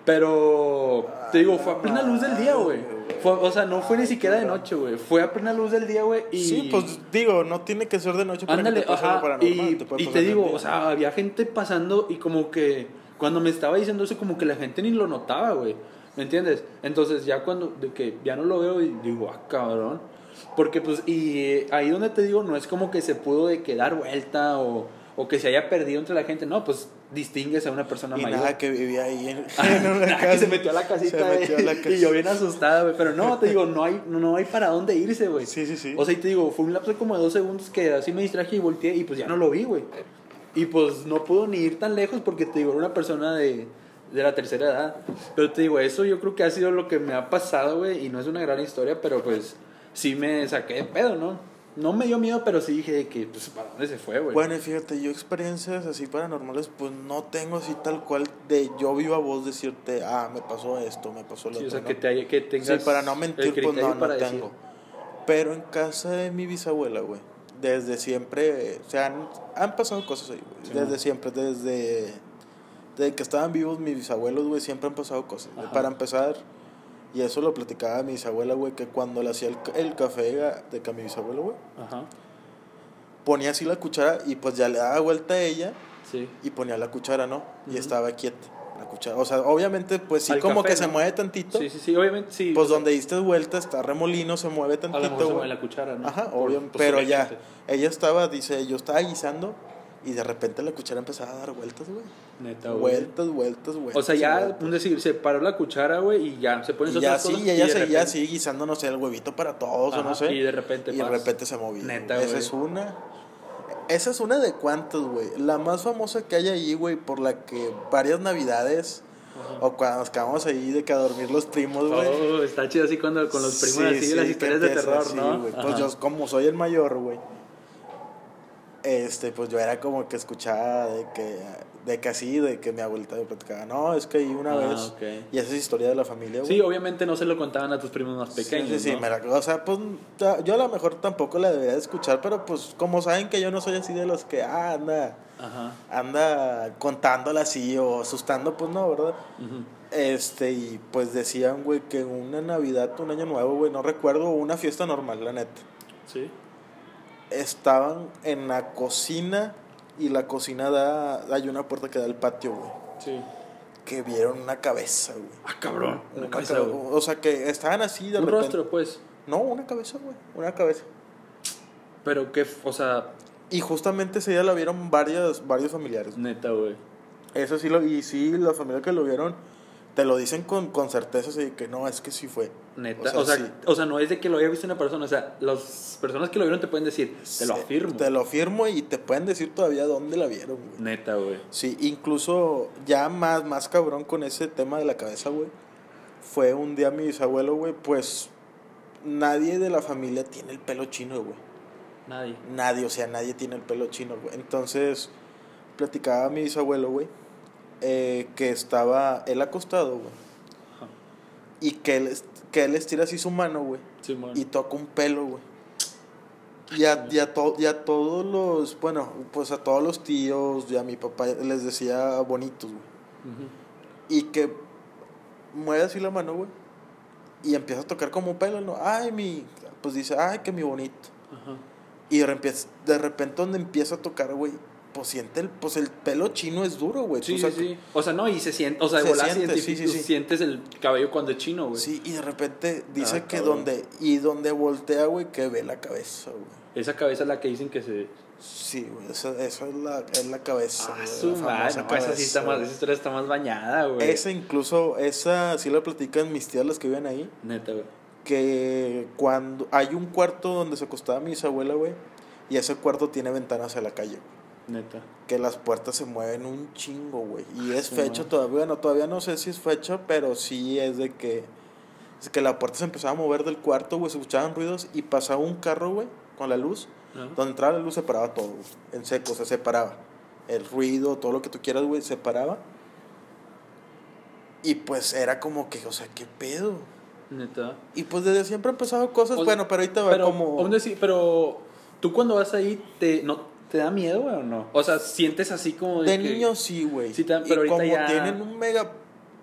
Pero, te digo, fue a plena luz del día, güey. Fue- O sea, no fue ni siquiera de noche, güey. Fue a plena luz del día, güey. Y... Sí, pues digo, no tiene que ser de noche para Ándale, que te pase ajá. Y, puede y te digo, o sea, había gente pasando y como que cuando me estaba diciendo eso, como que la gente ni lo notaba, güey. ¿Me entiendes? Entonces ya cuando, de que ya no lo veo y digo, ah, cabrón. Porque pues, y ahí donde te digo, no es como que se pudo de que dar vuelta o, o que se haya perdido entre la gente. No, pues distingues a una persona y mayor. nada que vivía ahí en, en una nada, casa. que se metió a la casita Se metió a la casa. y yo bien asustada, güey. Pero no, te digo, no hay, no hay para dónde irse, güey. Sí, sí, sí. O sea, y te digo, fue un lapso como de dos segundos que así me distraje y volteé y pues ya no lo vi, güey. Y pues no pudo ni ir tan lejos porque te digo, era una persona de, de la tercera edad. Pero te digo, eso yo creo que ha sido lo que me ha pasado, güey. Y no es una gran historia, pero pues sí me saqué de pedo, ¿no? No me dio miedo, pero sí dije que, pues, ¿para dónde se fue, güey? Bueno, y fíjate, yo experiencias así paranormales, pues no tengo así tal cual de yo viva voz decirte, ah, me pasó esto, me pasó lo Sí, o otro. sea, ¿no? que, te, haya- que tengas Sí, para no mentir, pues no, no decir. tengo. Pero en casa de mi bisabuela, güey, desde siempre, o sea, han, han pasado cosas ahí, güey. Sí, desde ¿no? siempre, desde, desde que estaban vivos mis bisabuelos, güey, siempre han pasado cosas. Ajá. Para empezar, y eso lo platicaba mi bisabuela, güey, que cuando le hacía el, el café de que a mi bisabuelo, güey, ponía así la cuchara y pues ya le daba vuelta a ella sí. y ponía la cuchara, ¿no? Y estaba quieta la cuchara. O sea, obviamente, pues sí, Al como café, que se mueve tantito. Sí, sí, sí, obviamente sí. Pues donde diste vuelta está remolino, se mueve a lo tantito. mejor se mueve la cuchara, ¿no? Ajá, obvio. pues, pero ya, obviamente. ella estaba, dice, yo estaba guisando y de repente la cuchara empezaba a dar vueltas, güey. Neta, güey. Vueltas, vueltas, vueltas. O sea, ya, un decir, se paró la cuchara, güey, y ya, se pone Y ya sí, y ella seguía así guisando, no sé, el huevito para todos o no sé. y de repente Y de repente se movía. Neta, Esa güey. es una. Esa es una de cuantas, güey. La más famosa que hay ahí, güey, por la que varias navidades o cuando nos quedamos ahí de que a dormir los primos, güey. Oh, está chido así cuando con los primos Sí, así, sí, las historias de terror, así. Pues yo, como soy el mayor, güey. Este, pues yo era como que escuchaba de que, de que así, de que mi abuelita me platicaba, no, es que ahí una Ah, vez. Y esa es historia de la familia, güey. Sí, obviamente no se lo contaban a tus primos más pequeños, Sí, sí, sí, ¿no? me la- o sea, pues yo a lo mejor tampoco la debería de escuchar, pero pues como saben que yo no soy así de los que ah, anda, Ajá. anda contándola así o asustando, pues no, ¿verdad? Este, y pues decían, güey, que una Navidad, un año nuevo, güey, no recuerdo, una fiesta normal, la neta. Sí. Estaban en la cocina y la cocina da, hay una puerta que da al patio, güey. Sí. Que vieron una cabeza, güey. Ah, cabrón. Una Una cabeza, güey. o sea, que estaban así de Un repente. rostro, pues. No, una cabeza, güey, una cabeza. Pero que, o sea, Y justamente ese día la vieron varias, varios familiares. neta, güey. Eso sí, lo, y sí, la familia que lo vieron, te lo dicen con, con certeza, así que no, es que sí fue. Neta. O sea, o sea, sí. no es de que lo haya visto una persona. O sea, las personas que lo vieron te pueden decir, te lo afirmo. Te lo afirmo y te pueden decir todavía dónde la vieron, güey. Neta, güey. Sí, incluso ya más, más cabrón con ese tema de la cabeza, güey. Fue un día mi bisabuelo, güey, pues nadie de la familia tiene el pelo chino, güey. Nadie. Nadie, o sea, nadie tiene el pelo chino, güey. Entonces, platicaba mi bisabuelo, güey, eh, que estaba él acostado, güey, Ajá. y que él, que él estira así su mano, güey, y toca un pelo, güey. Y a, y, a to- y a todos los, bueno, pues a todos los tíos y a mi papá les decía bonitos, güey. Y que mueve así la mano, güey. Y empieza a tocar como un pelo, ¿no? Ay, mi. Pues dice, ay, que mi bonito. Ajá. Y de repente, de repente donde empieza a tocar, güey, pues siente el, pues el pelo chino es duro, güey. Sí, sí, sí. O sea, no, y se siente, o sea, de Se siente, sientes, sí, sí, sientes el cabello cuando es chino, güey. Sí, y de repente dice Ah, que cabrón. donde, y donde voltea, güey, que ve la cabeza, güey. Esa cabeza es la que dicen que se... Sí, güey, esa, esa es, la, es la cabeza. Ah, güey, su madre, no, esa sí está más, esa historia está más bañada, güey. Esa incluso, esa sí la platican mis tías las que viven ahí. Neta, güey. que cuando hay un cuarto donde se acostaba mi bisabuela, güey, y ese cuarto tiene ventanas a la calle, Neta. que las puertas se mueven un chingo, güey, y es Sí, fecha todavía, bueno, todavía no sé si es fecha, pero sí es de que es que la puerta se empezaba a mover del cuarto, güey, se escuchaban ruidos y pasaba un carro, güey, con la luz, donde entraba la luz se paraba todo, güey, en seco, se separaba. El ruido, todo lo que tú quieras, güey, se paraba. Y pues era como que, o sea, ¿qué pedo? Neta. Y pues desde siempre han pasado cosas, O bueno, pero ahorita va como... aún así, pero tú cuando vas ahí, te, no, ¿te da miedo, güey, o no? O sea, sientes así como de De que- niño sí, güey. Sí te y pero ahorita como ya- tienen un mega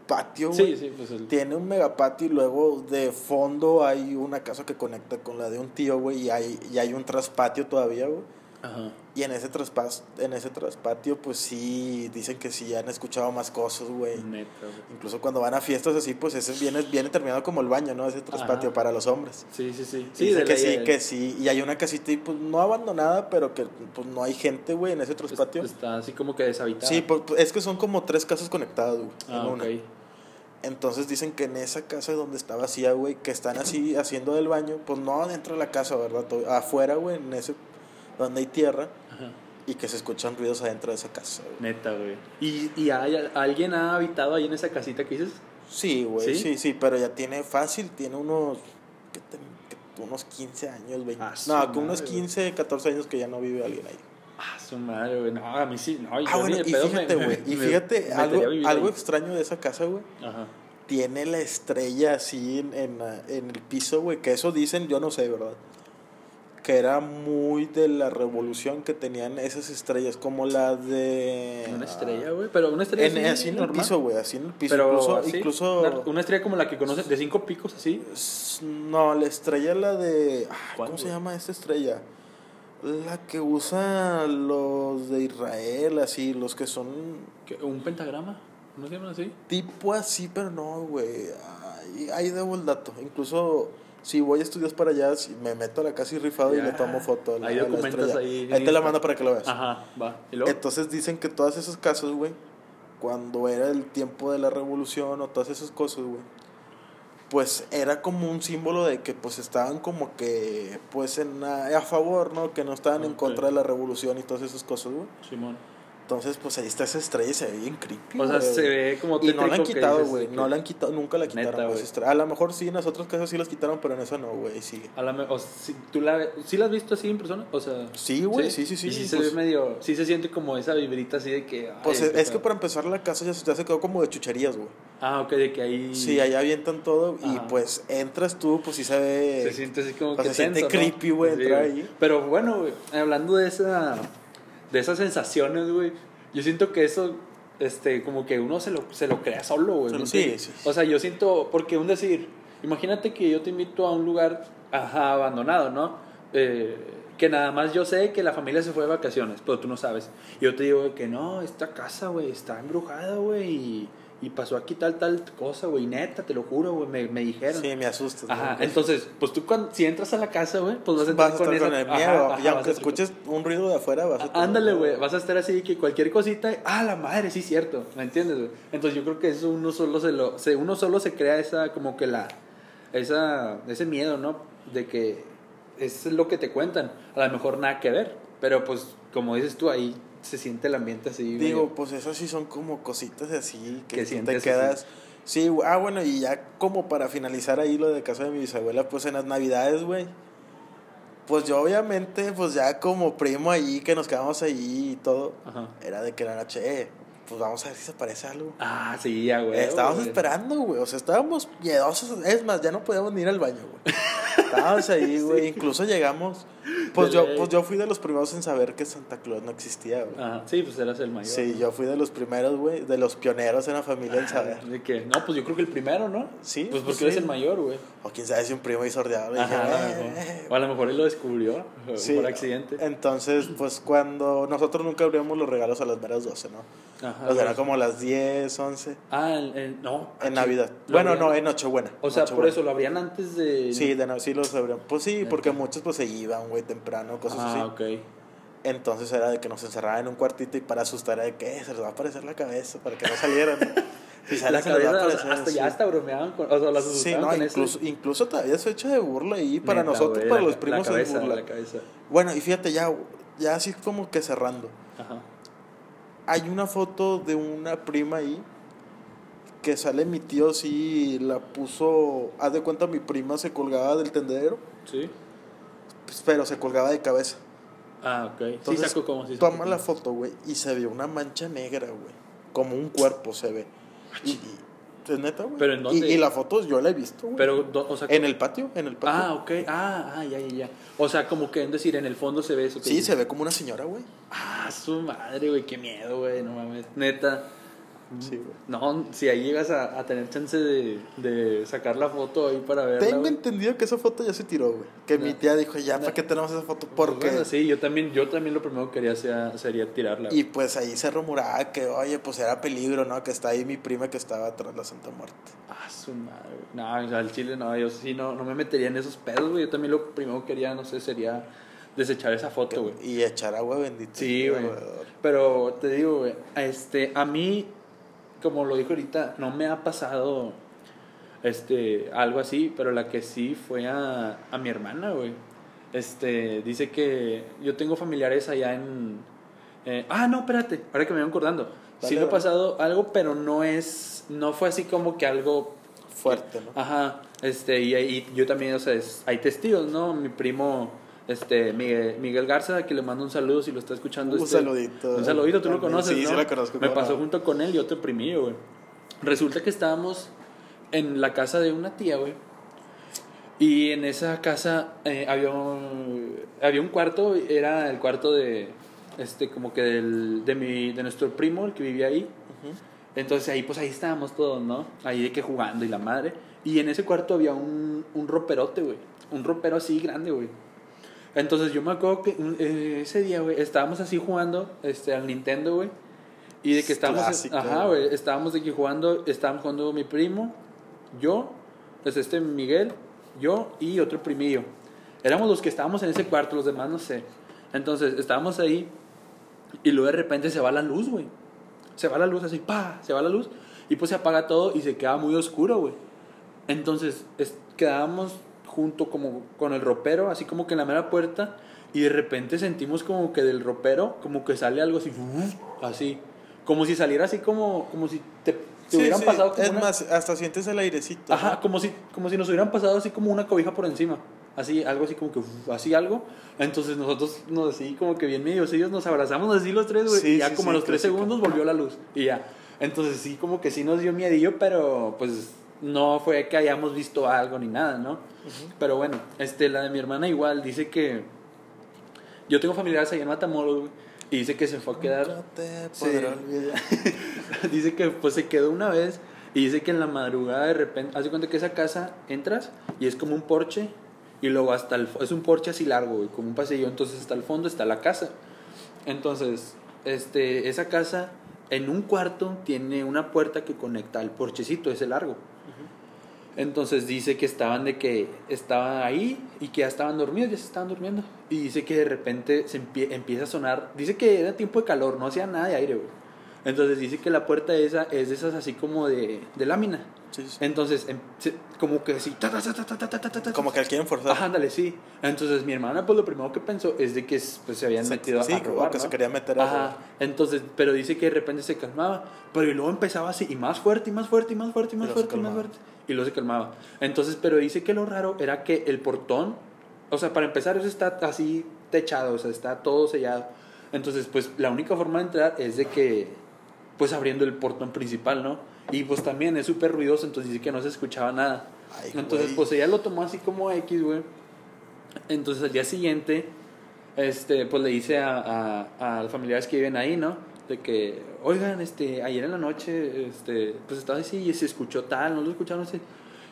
patio, Sí, sí, pues el... Tiene un mega patio y luego de fondo hay una casa que conecta con la de un tío, güey, y hay, y hay un traspatio todavía, güey. Ajá. Y en ese traspas, en ese traspatio, pues sí, dicen que sí han escuchado más cosas, güey. Neta, güey. Incluso cuando van a fiestas así, pues ese viene, viene terminado como el baño, ¿no? Ese traspatio Ajá. para los hombres. Sí, sí, sí. Sí, de que sí, que sí. Y hay una casita, y pues no abandonada, pero que pues no hay gente, güey, en ese traspatio. Está así como que deshabitada. Sí, pues, pues, es que son como tres casas conectadas, güey. Ah, en una. Entonces dicen que en esa casa donde está vacía, güey, que están así haciendo del baño, pues no dentro de la casa, ¿verdad? To- Afuera, güey, en ese donde hay tierra Ajá. y que se escuchan ruidos adentro de esa casa, güey. Neta, güey. ¿Y, y hay, alguien ha habitado ahí en esa casita que dices? Sí, güey, ¿Sí? ¿Sí? sí, pero ya tiene fácil, tiene unos ¿qué te- qué- unos 15 años, 20. Ah, su no, con unos madre, 15, 14 años que ya no vive alguien ahí. Ah, su madre, güey. No, a mí sí. No, Ah, bueno, y fíjate, güey, y fíjate, algo, algo extraño de esa casa, güey. Ajá. tiene la estrella así en, en, en el piso, güey, que eso dicen, yo no sé, ¿verdad? Que era muy de la revolución que tenían esas estrellas, como la de... Una estrella, güey. Pero una estrella En, así, en el normal. piso, güey, así en el piso. Pero incluso, así, incluso Una, una estrella como la que conoces, de cinco picos, así. no, la estrella la de... ay, ¿Cuál, ¿Cómo se llama esta estrella? La que usan los de Israel, así, los que son ¿Qué? ¿Un pentagrama? ¿No se llaman así? Tipo así, pero no, güey. Ahí debo el dato. Incluso si voy a estudios para allá, si me meto a la casa y rifado y le tomo foto. la- Ahí documentas te la mando para que lo veas. Ajá, va. ¿Y luego? Entonces dicen que todas esas casas, güey, cuando era el tiempo de la revolución o todas esas cosas, güey, pues era como un símbolo de que pues estaban como que pues en a, a favor, ¿no? Que no estaban en contra de la revolución y todas esas cosas, güey. Simón. Entonces pues ahí está esa estrella y se ve bien creepy. O sea, se ve como Y no la han quitado, güey. No la han quitado, nunca la quitaron. Neta. A lo mejor sí, en las otras casas sí las quitaron, pero en esa no, güey. Sigue. A la o si, ¿Tú la, sí la has visto así en persona? O sea... Sí, güey, sí, sí, sí. Y sí se pues, ve medio... Sí se siente como esa vibrita así de que... ay, pues es, es que para empezar la casa ya se, ya se quedó como de chucherías, güey. Ah, ok, de que ahí... Sí, allá avientan todo y pues entras tú, pues sí se ve. Se siente así como o sea, que se siente creepy, güey, Sí, entrar güey. ahí. Pero bueno, güey, hablando de esa de esas sensaciones, güey, yo siento que eso este como que uno se lo se lo crea solo, güey. Se lo- ¿me sí, sí. O sea, yo siento porque un decir, imagínate que yo te invito a un lugar ajá, abandonado, ¿no? Eh, que nada más yo sé que la familia se fue de vacaciones, pero tú no sabes. Y yo te digo que no, esta casa, güey, está embrujada, güey, y, y pasó aquí tal, tal cosa, güey, neta, te lo juro, güey, me, me dijeron. Sí, me asustas. Ajá, güey. entonces, pues tú cuando, si entras a la casa, güey, pues vas a entrar vas a estar con, esa- el ajá, miedo. ajá, y vas aunque escuches un ruido de afuera, vas a estar- Ándale, güey, vas a estar así que cualquier cosita, ah, la madre, sí cierto, ¿me entiendes, güey? Entonces yo creo que eso uno solo se lo, se, uno solo se crea esa, como que la, esa, ese miedo, ¿no? De que es lo que te cuentan, a lo mejor nada que ver, pero pues, como dices tú, ahí se siente el ambiente así. Digo, medio- pues esas sí son como cositas así que, te quedas. Sí, ah, bueno, y ya como para finalizar ahí lo de casa de mi bisabuela, pues en las navidades, güey. Pues yo obviamente, pues ya como primo ahí, que nos quedamos ahí y todo, Ajá. era de que la noche, eh, pues vamos a ver si se parece algo. Ah, sí, ya, güey. estábamos güey. esperando, güey. O sea, estábamos miedosos. Es más, ya no podíamos ni ir al baño, güey. estábamos ahí, güey. Incluso llegamos. Pues yo, pues yo fui de los primeros en saber que Santa Claus no existía, güey. Ajá. Sí, pues eras el mayor. Sí, yo fui de los primeros, güey. De los pioneros en la familia en saber. Ah, ¿De qué? No, pues yo creo que el primero, ¿no? Sí, Pues porque sí. eres el mayor, güey. O quién sabe si un primo a lo "Eh, mejor. eh". O a lo mejor él lo descubrió Sí, por accidente. Entonces, pues cuando nosotros nunca abríamos los regalos a las meras 12, ¿no? Ajá. O sea, era como las 10, 11 Ah, el, el- no. ah, en sí. Navidad. Bueno, no, en Nochebuena. O sea, por eso lo abrían antes de. Sí, de, sí los abrían. Pues sí, porque muchos pues se iban, güey, temprano, cosas Ah, así. ok. Entonces era de que nos encerraban en un cuartito y para asustar era de que "Eh, se les va a aparecer la cabeza para que no salieran. si salen La se les va a cabeza, aparecer. hasta ya hasta bromeaban con. O sea, las Sí, asustaban no, con incluso, eso. incluso todavía es fecha de burla ahí para Neta, nosotros, güey, para la los primos la cabeza, es burla. La cabeza. Bueno, y fíjate ya, ya así como que cerrando. Ajá. Hay una foto de una prima ahí que sale mi tío sí la puso, haz de cuenta mi prima se colgaba del tendedero, Sí. Pues, pero se colgaba de cabeza. Ah, ok. Entonces, sí, saco como si Toma la foto, güey, y se ve una mancha negra, güey. Como un cuerpo se ve. Y, y- es neta, güey. ¿Pero en dónde? Y, y la foto yo la he visto, güey. Pero, o sea. en el patio, en el patio. Ah, ok. Ah, ah, ya, ya, ya. O sea, como que, es decir, en el fondo se ve eso. que sí, se ve como una señora, güey. Ah, su madre, güey, qué miedo, güey, no mames. Neta. Sí, güey. No, si ahí llegas a, a tener chance de, de sacar la foto ahí para verla. Tengo güey. entendido que esa foto ya se tiró, güey. Que mi tía dijo, ya, No. ¿para qué tenemos esa foto? Pues Porque... bueno, sí, yo también, yo también lo primero que quería sea- sería tirarla. Y pues ahí se rumoraba que, oye, pues era peligro, ¿no? Que está ahí mi prima que estaba tras la Santa Muerte. Ah, su madre, güey. No, o sea, al chile no, yo sí no, no me metería en esos pedos, güey. Yo también lo primero que quería, no sé, sería desechar esa foto, güey. Y echar agua bendita. Sí, güey. Pero te digo, güey, este, a mí, como lo dijo ahorita, no me ha pasado este, algo así, pero la que sí fue a, a mi hermana, güey. Este, dice que yo tengo familiares allá en... eh, ah, no, espérate, ahora que me voy acordando. sí Dale, ha dale. pasado algo, pero no es, no fue así como que algo Fuerte, ¿no? Ajá, este, y, y yo también, o sea, es- hay testigos, ¿no? Mi primo, este, Miguel, Miguel Garza, que le mando un saludo si lo está escuchando. Un este, saludito. Un saludito, tú lo conoces, Sí, ¿no? sí lo conozco, Me pasó junto con él y otro primillo, güey. Resulta que estábamos en la casa de una tía, güey. Y en esa casa eh, había, un, había un cuarto, era el cuarto de, este, como que del, de, mi, de nuestro primo, el que vivía ahí. Entonces ahí pues ahí estábamos todos, ¿no? Ahí de que jugando y la madre. Y en ese cuarto había un, un roperote, güey. Un ropero así grande, güey. Entonces yo me acuerdo que eh, ese día, güey, estábamos así jugando este, al Nintendo, güey. Y de que estábamos... Clásico, ajá, güey. Estábamos de que jugando, estábamos jugando mi primo, yo, pues este Miguel, yo y otro primillo. Éramos los que estábamos en ese cuarto, los demás no sé. Entonces estábamos ahí y luego de repente se va la luz, güey. Se va la luz así, pa, se va la luz y pues se apaga todo y se queda muy oscuro, güey. Entonces es- quedábamos junto como con el ropero, así como que en la mera puerta y de repente sentimos como que del ropero como que sale algo así, así, como si saliera así como como si te, te Sí, hubieran sí, pasado como Es una- más, hasta sientes el airecito. Ajá, ¿no? como si, como si nos hubieran pasado así como una cobija por encima. Así, algo así como que, así algo. Entonces nosotros nos así como que bien medios ellos nos abrazamos así los tres, güey. Sí, y ya como a los tres segundos volvió la luz. Y ya. Entonces sí, como que sí nos dio miedillo, pero pues no fue que hayamos visto algo ni nada, ¿no? Pero bueno, este, la de mi hermana igual dice que... Yo tengo familiares ahí en Matamoros. Y dice que se fue a quedar... No te Sí. podré olvidar. dice que pues se quedó una vez y dice que en la madrugada de repente, hace cuenta que esa casa entras y es como un porche y luego hasta el, es un porche así largo, güey, como un pasillo, entonces hasta el fondo está la casa. Entonces, este, esa casa en un cuarto tiene una puerta que conecta al porchecito, ese largo. Entonces dice que estaban de que estaban ahí y que ya estaban dormidos, ya se estaban durmiendo. Y dice que de repente se empie- empieza a sonar. Dice que era tiempo de calor, no hacía nada de aire, güey. Entonces dice que la puerta esa es de esas así como de, de lámina. Sí, sí. Entonces, como que así, ta, ta, ta, como que la quieren forzar. Ajá, ándale, sí. Entonces, mi hermana, pues lo primero que pensó es de que pues, se habían se, metido sí, a robar. que ¿no? se quería meter a Ajá. Entonces, pero dice que de repente se calmaba. Pero y luego empezaba así, y más fuerte, y más fuerte, y más fuerte, y más fuerte, y más fuerte. Y luego se calmaba. Entonces, pero dice que lo raro era que el portón, o sea, para empezar, eso está así techado, o sea, está todo sellado. Entonces, pues la única forma de entrar es de que pues abriendo el portón principal, ¿no? Y pues también es súper ruidoso, entonces dice que no se escuchaba nada. Ay, entonces, pues ella lo tomó así como X, güey. Entonces, al día siguiente, este, pues le dice a, a, a los familiares que viven ahí, ¿no? De que, oigan, este, ayer en la noche, este, pues estaba así y se escuchó tal, no lo escucharon así.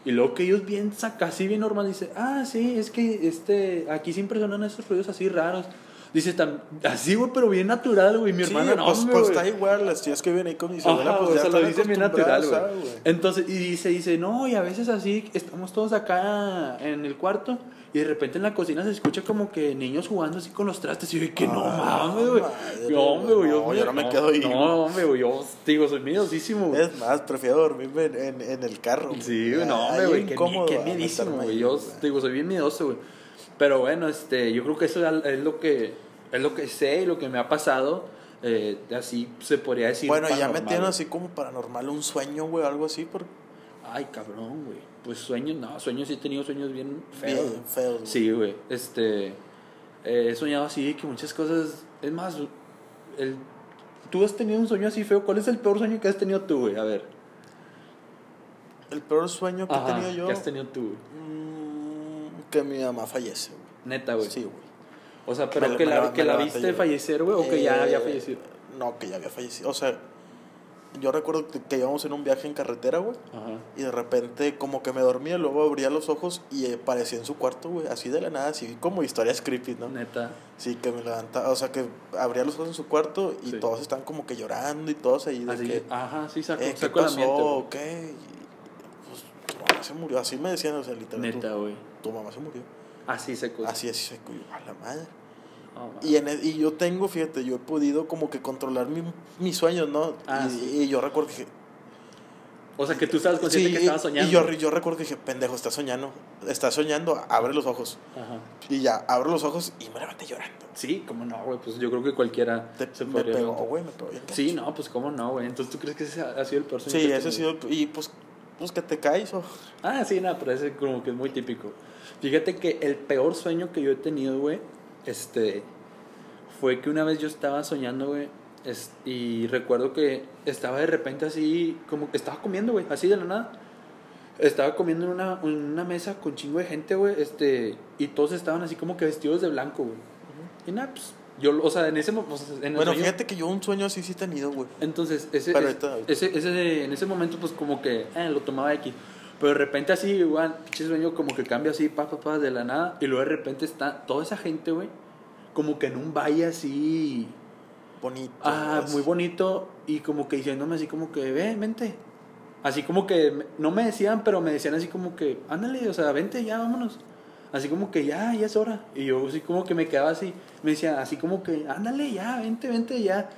Y luego que ellos bien así bien normal, dice, ah, sí, es que este, aquí siempre sonan esos ruidos así raros. Dice, tan, así, güey, pero bien natural, güey. Mi Sí, hermana no, pues, hombre, pues está igual, las tías que viven ahí con mi abuela, pues ya sea, lo dice bien natural, güey. ¿sabes, Entonces, y dice, dice, no, y a veces así, estamos todos acá en el cuarto, y de repente en la cocina se escucha como que niños jugando así con los trastes, y yo, que no Ah, mames, güey. Yo, hombre, güey, no, yo no me quedo ahí, No, hombre, güey, yo, digo, soy miedosísimo, güey. Es más, prefiero dormirme en, en, en el carro. Sí, güey, no, hombre, Ahí güey, qué, miedísimo, güey. Yo, digo, soy bien miedoso, güey. Pero bueno, este, yo creo que eso es lo que, es lo que sé y lo que me ha pasado. Eh, así se podría decir. Bueno, ya paranormal, metieron güey. así como paranormal un sueño, güey, algo así, porque Ay, cabrón, güey. Pues sueños, no, sueños sí he tenido sueños bien feos. bien feos. güey. Sí, güey. Este, eh, he soñado así que muchas cosas. Es más, el, tú has tenido un sueño así feo. ¿Cuál es el peor sueño que has tenido tú, güey? A ver. El peor sueño que Ajá, he tenido yo, ¿Qué has tenido tú, güey? mm, que mi mamá fallece, güey. Neta, güey. Sí, güey. O sea, pero Me- que, me la, que la viste fallecer, güey, o que ya Eh, había fallecido. No, que ya había fallecido. O sea, yo recuerdo que, que íbamos en un viaje en carretera, güey. Ajá. Y de repente como que me dormía, luego abría los ojos y eh, aparecía en su cuarto, güey. Así de la nada, así como historias creepy, ¿no? Neta. Sí, que me levantaba, o sea, que abría los ojos en su cuarto y Sí. todos están como que llorando y todos ahí de Así, que... ajá, sí, sacó, eh, ¿Qué sacó el ambiente, pasó? güey. ¿Qué? Y, pues se murió. Así me decían, o sea, literalmente. Neta, güey. Tu mamá se murió. Así se Así, así se cuyó. A la madre. Oh. Y, en el- y yo tengo, fíjate, yo he podido como que controlar mi, mis sueños, ¿no? Ah, y, sí. y yo recuerdo que... O sea, que tú estabas consciente Sí, que estabas soñando. Y yo, yo recuerdo que dije, pendejo, estás soñando. Estás soñando, abre los ojos. Ajá. Y ya, abro los ojos y me levanté llorando. Sí, cómo no, güey. Pues yo creo que cualquiera Te- se me podría pegó, levantar. güey, me pegó. Sí, no, pues cómo no, güey. Entonces, ¿tú crees que ese ha sido el peor sueño Sí, ese ha sido... Y pues, pues que te caes o... Ah, sí, nada, pero ese como que es muy típico. Fíjate que el peor sueño que yo he tenido, güey, este, fue que una vez yo estaba soñando, güey, es- y recuerdo que estaba de repente así, como que estaba comiendo, güey, así de la nada. Estaba comiendo en una, en una mesa con chingo de gente, güey, este, y todos estaban así como que vestidos de blanco, güey. Y nada, pues, yo, o sea, en ese, mo- o sea, en el Bueno, sueño- fíjate que yo un sueño así sí he tenido, güey. entonces, ese, Pero es- ahorita- ese, ese, en ese momento, pues como que eh, lo tomaba X. Pero de repente, así, igual, pinche sueño como que cambia así, pa, pa, pa, de la nada. Y luego de repente está toda esa gente, güey, como que en un valle así, Bonito. ah, es- muy bonito. Y como que diciéndome así, como que, ven, vente. Así como que, no me decían, pero me decían así como que, ándale, o sea, vente ya, vámonos. Así como que ya, ya es hora. Y yo así como que me quedaba así, me decía así como que, ándale ya, vente, vente ya.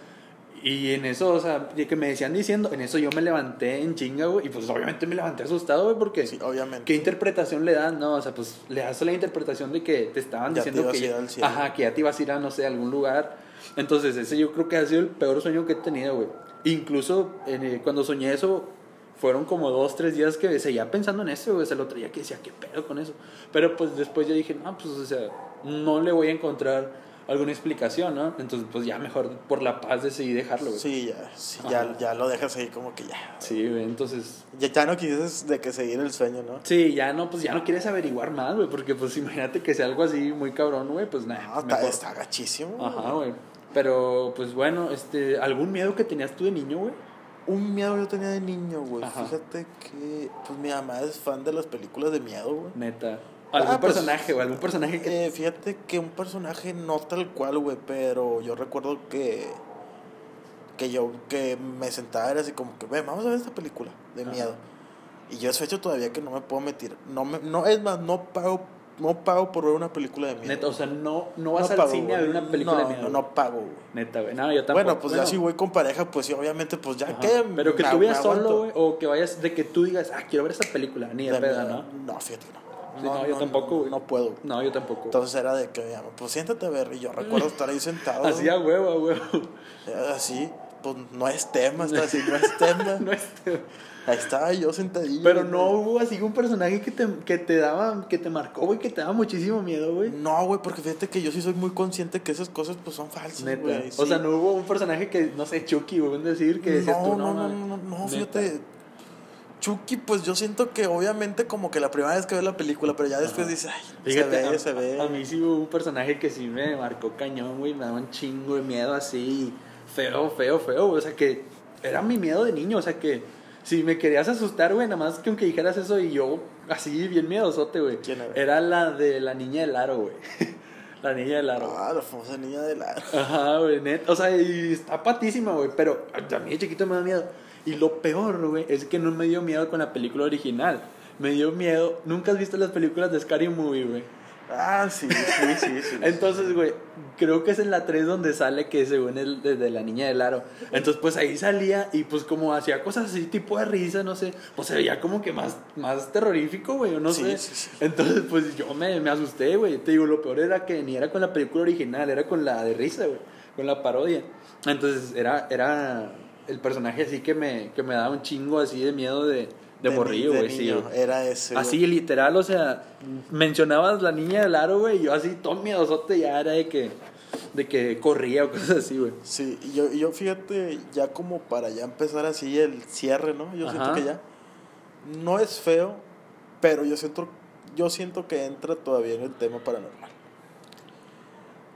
Y en eso, o sea, que me decían diciendo, en eso yo me levanté en chinga, güey. Y pues obviamente me levanté asustado, güey, porque Sí, obviamente. ¿qué interpretación le dan? No, o sea, pues le das la interpretación de que te estaban Ya te diciendo ibas que ya, al cielo. ajá, que ya te ibas a ir a, no sé, a algún lugar. Entonces, ese yo creo que ha sido el peor sueño que he tenido, güey. Incluso eh, cuando soñé eso, fueron como dos, tres días que seguía pensando en eso, güey. O sea, el otro día que decía, ¿qué pedo con eso? Pero pues después yo dije, no, pues, o sea, no le voy a encontrar alguna explicación, ¿no? Entonces, pues ya mejor por la paz decidí dejarlo, güey. Sí, ya, sí, ya, ya lo dejas ahí como que ya. Sí, güey, entonces... Ya, ya no quisieras de que seguir el sueño, ¿no? Sí, ya no, pues ya no quieres averiguar más, güey, porque pues imagínate que sea algo así muy cabrón, güey, pues nada. No, está, está gachísimo. Ajá, güey. Pero, pues bueno, este, ¿algún miedo que tenías tú de niño, güey? Un miedo yo tenía de niño, güey. Fíjate que, pues mi mamá es fan de las películas de miedo, güey. Neta. ¿Algún Ah, pues, personaje o algún personaje que... Eh, fíjate que un personaje no tal cual, güey, pero yo recuerdo que que yo que me sentaba era así como que, ven, vamos a ver esta película de Ajá. miedo. Y yo he hecho todavía que no me puedo meter. No me, no es más, no pago no pago por ver una película de miedo. Neta, o sea, no, no vas No al pago, cine a güey. ver una película no, de miedo. No, no pago, güey. Neta, güey. No, yo tampoco. Bueno, pues ya si voy con pareja, pues sí, obviamente, pues ya Ajá. que. Pero que tú vayas solo, güey, o que vayas de que tú digas, ah, quiero ver esta película, ni de De peda. ¿no? No, fíjate no. Sí, no, yo tampoco, güey. No, puedo. No, yo tampoco. Entonces era de que pues siéntate a ver. Y yo recuerdo estar ahí sentado. Así a huevo, a huevo. Así, pues no es tema, está así, no es tema. no es... Ahí estaba yo sentadillo. Pero güey. no hubo así un personaje que te, que te daba, que te marcó, güey, que te daba muchísimo miedo, güey. No, güey, porque fíjate que yo sí soy muy consciente que esas cosas pues son falsas, Neta. güey. O sí. sea, no hubo un personaje que, no sé, Chucky, güey, decir que decías no, tú, no, no, no, no, no, Neta. fíjate. Chucky, pues yo siento que obviamente como que la primera vez que ves la película, pero ya después Ajá. dices, ay, Fíjate, se ve, a, se ve. a mí sí hubo un personaje que sí me marcó cañón, güey, me daba un chingo de miedo así, feo, feo, feo, o sea que era mi miedo de niño, o sea que si me querías asustar, güey, nada más que aunque dijeras eso y yo así bien miedosote, güey. ¿Quién era? Era la de la niña del aro, güey. la niña del aro. Ah, la famosa niña de la... Ajá, güey, neta. O sea, y está patísima, güey. Pero a mí de chiquito me da miedo. Y lo peor, güey, es que no me dio miedo con la película original. Me dio miedo. Nunca has visto las películas de Scary Movie, güey. Ah, sí, sí, sí, sí. Entonces, güey, creo que es en la 3 donde sale que según el de, de la niña del aro. Entonces, pues ahí salía y pues como hacía cosas así, tipo de risa, no sé. Pues se veía como que más, más terrorífico, güey, o no Sí, sé. sí, sí. Entonces, pues yo me, me asusté, güey. Te digo, lo peor era que ni era con la película original, era con la de risa, güey. Con la parodia. Entonces, era, era el personaje así que me, que me daba un chingo así de miedo de, de, ni- morrillo, de güey. Sí. Era ese. Así, literal, o sea, mencionabas la niña del aro, güey, y yo así, todo miedosote ya era de que, de que corría o cosas así, güey. Sí, y yo, yo fíjate, ya como para ya empezar así el cierre, ¿no? Yo siento que ya no es feo, pero yo siento, yo siento que entra todavía en el tema paranormal.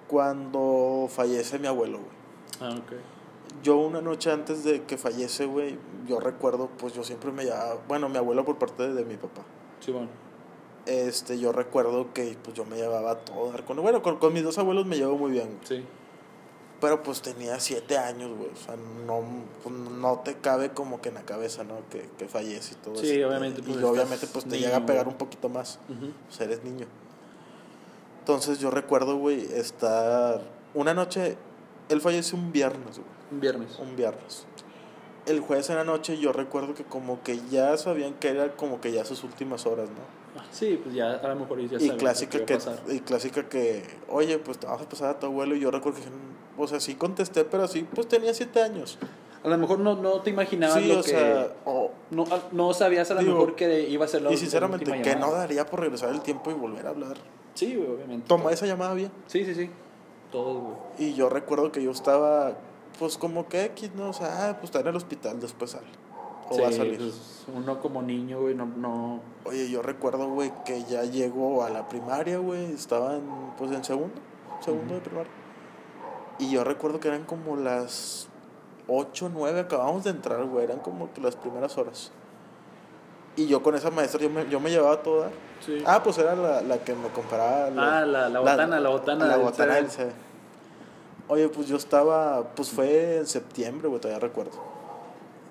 Cuando fallece mi abuelo, güey. Ah, ok. Yo una noche antes de que fallece, güey, yo recuerdo, pues yo siempre me llevaba, bueno, mi abuelo por parte de, mi papá. Sí, bueno. Este, yo recuerdo que pues yo me llevaba todo dar con, bueno, con, con mis dos abuelos me llevo muy bien, güey. Sí. Pero pues tenía siete años, güey. O sea, no, pues, no te cabe como que en la cabeza, ¿no? Que, que fallece y todo Sí, eso. obviamente, Y pues, obviamente estás pues te niño, llega a pegar güey. un poquito más. O sea, eres niño. Entonces yo recuerdo, güey, estar... Una noche, él fallece un viernes, güey. Un viernes. Un viernes. El jueves en la noche yo recuerdo que como que ya sabían que era como que ya sus últimas horas, ¿no? Ah, Sí, pues ya a lo mejor ya y clásica que, pasar. y clásica que oye pues te vas a pasar a tu abuelo y yo recuerdo que o sea sí contesté pero sí pues tenía siete años A lo mejor no, no te imaginabas sí lo o que... sea o- no, a- no sabías a lo Digo, mejor que iba a ser la y sinceramente que no daría por regresar el tiempo y volver a hablar Sí, obviamente. toma esa llamada bien Sí, sí, sí. Todo, güey. y yo recuerdo que yo estaba pues como que X no o sea ah, pues está en el hospital después sale o Sí, va a salir pues, uno como niño, güey, no, no... oye yo recuerdo güey que ya llegó a la primaria güey estaba en pues en segundo segundo de primaria y yo recuerdo que eran como las 8, 9, acabamos de entrar, güey, eran como que las primeras horas. Y yo con esa maestra, yo me, yo me llevaba toda. Sí. Ah, pues era la, la que me comparaba. Ah, la- la botana, la botana La botana del. Oye, pues yo estaba, pues fue en septiembre, güey, todavía recuerdo.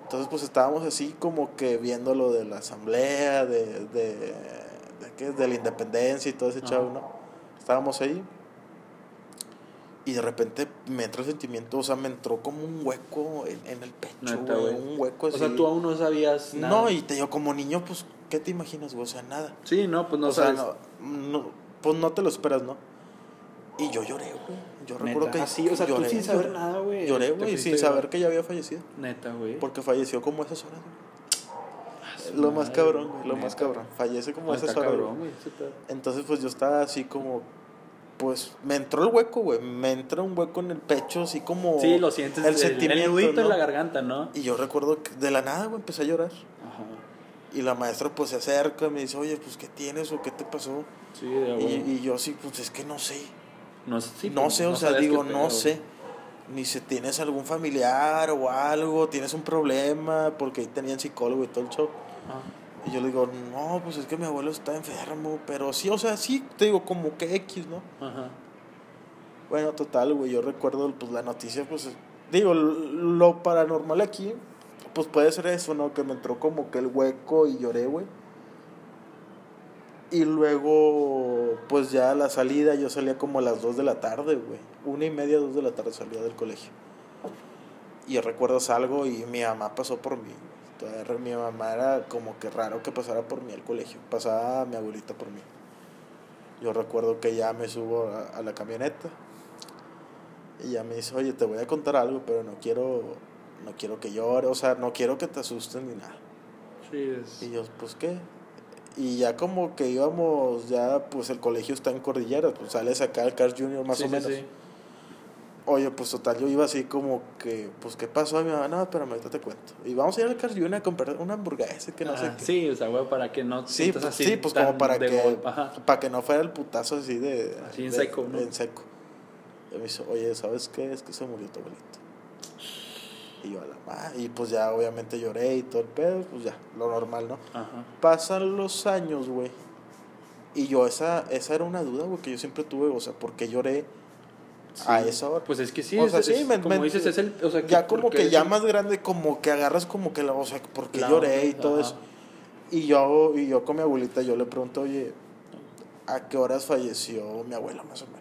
Entonces, pues estábamos así como que viendo lo de la asamblea, de, de, de, ¿qué? de la independencia y todo ese chavo, ¿no? Estábamos ahí. Y de repente me entró el sentimiento, o sea, me entró como un hueco en, en el pecho, Neta, güey. güey. Un hueco así. O sea, tú aún no sabías nada. No, y te digo, como niño, pues, ¿qué te imaginas, güey? O sea, nada. Sí, no, pues no o sea, sabes. no, no, pues no te lo esperas, ¿no? Y yo lloré, güey. Yo recuerdo Neta, que. así, o sea, tú lloré, sin saber lloré. nada, güey. Lloré, güey, sin saber que ya había fallecido. Neta, güey. Porque falleció como esas horas, güey. Ah, Lo más cabrón, güey, lo más neta. cabrón. Fallece como No, esas horas. cabrón, güey. Entonces, pues yo estaba así como. Pues me entró el hueco, güey. Me entra un hueco en el pecho, así como. Sí, lo sientes. El El, sentimiento. el ¿no? en la garganta, ¿no? Y yo recuerdo que de la nada, güey, empecé a llorar. Ajá. Y la maestra, pues se acerca y me dice, oye, pues, ¿qué tienes o qué te pasó? Sí, de. Y, y yo así, pues es que no sé. No, sé, sí, no sé, o sea, digo, no sé. Ni si tienes algún familiar o algo, tienes un problema, porque ahí tenían psicólogo y todo el show. Ah, Y yo le digo, no, pues es que mi abuelo está enfermo, pero sí, o sea, sí, te digo, como que X, ¿no? Ajá. Bueno, total, güey, yo recuerdo, pues la noticia, pues, digo, lo paranormal aquí, pues puede ser eso, ¿no? Que me entró como que el hueco y lloré, güey. Y luego, pues ya a la salida, yo salía como a las 2 de la tarde, güey. Una y media, 2 de la tarde salía del colegio. Y yo recuerdo salgo y mi mamá pasó por mí. Todavía mi mamá era como que raro que pasara por mí al colegio. Pasaba mi abuelita por mí. Yo recuerdo que ya me subo a, a la camioneta. Y ya me dice, oye, te voy a contar algo, pero no quiero, no quiero que llore, o sea, no quiero que te asusten ni nada. Sí, es... Y yo, pues qué. Y ya como que íbamos, ya pues el colegio está en Cordillera, pues sales acá al Cars Junior más Sí, o sí, menos. sí. Oye, pues total, yo iba así como que, pues qué pasó, y mi mamá, no, espérame, ahorita te cuento. Y vamos a ir al Cars Junior a comprar una hamburguesa que no sé qué. Sí, o sea, güey, para que no Sí, pues, así. sí, pues como para que, golpe, para que no fuera el putazo así de... Así en de- seco, ¿no? En seco. Y me dice, oye, ¿sabes qué? Es que se murió tu abuelito. Y yo a la madre, y pues ya obviamente lloré y todo el pedo, pues ya, lo normal, ¿no? Ajá. Pasan los años, güey. Y yo, esa, esa era una duda, güey, que yo siempre tuve, o sea, ¿por qué lloré a esa hora? Pues es que sí, O sea, es- sí, me- como me- dices, es el. O sea, ya como que ya el- más grande, como que agarras como que la, o sea, ¿por qué lloré y todo eso? Y yo, y yo con mi abuelita, yo le pregunto, oye, ¿a qué horas falleció mi abuela más o menos?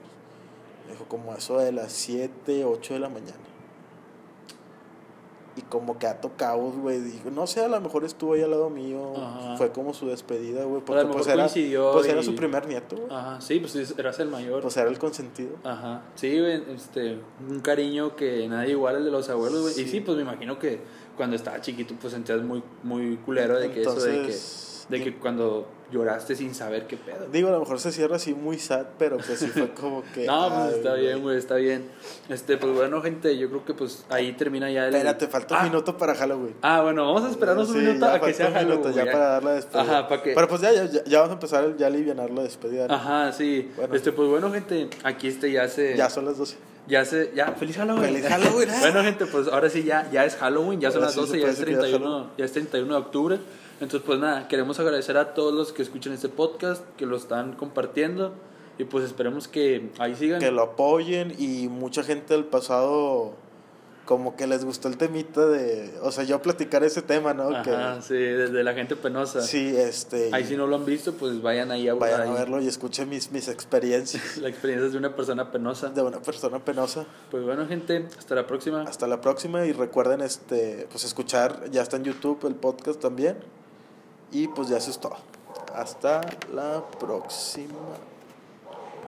Me dijo, como eso de las 7, 8 de la mañana. Y como que a tocados, güey, dijo, no sé, a lo mejor estuvo ahí al lado mío, Ajá. fue como su despedida, güey, porque pues era, pues era su primer nieto, güey. Ajá, sí, pues es- eras el mayor. Pues era el consentido. Ajá, sí, güey, este, un cariño que nadie igual al de los abuelos, güey. Y Sí. pues me imagino que cuando estaba chiquito, pues sentías muy, muy culero de que eso, de que, de que cuando lloraste sin saber qué pedo. Digo, a lo mejor se cierra así muy sad, pero pues sí fue como que... No, pues ay, está bien, güey, está bien. Este, pues bueno, gente, yo creo que pues ahí termina ya el... Espérate, falta Ah, un minuto para Halloween. Ah, bueno, vamos a esperarnos un minuto a que sea un minuto Halloween. ya para dar la despedida. Ajá, para que... Pero pues ya, ya, ya vamos a empezar ya a alivianar la despedida. ¿no? Ajá, sí. Bueno. Este, pues bueno, gente, aquí este ya se... Ya son las 12. Ya se, ya, feliz Halloween. Feliz Halloween, ah. bueno, gente, pues ahora sí ya, ya es Halloween, ya son las sí se 12, ya puede es, decir que ya es 31, ya es 31 de octubre. Entonces, pues nada, queremos agradecer a todos los que escuchan este podcast, que lo están compartiendo. Y pues esperemos que ahí sigan. Que lo apoyen y mucha gente del pasado como que les gustó el temita de... O sea, yo platicar ese tema, ¿no? Ajá, que, sí, desde la gente penosa. sí, este... Ahí si no lo han visto, pues vayan ahí a Vayan ahí. a verlo y escuchen mis, mis experiencias La experiencia de una persona penosa. de una persona penosa. Pues bueno, gente, hasta la próxima. Hasta la próxima y recuerden este pues escuchar, ya está en YouTube el podcast también. Y pues ya eso es todo. Hasta la próxima.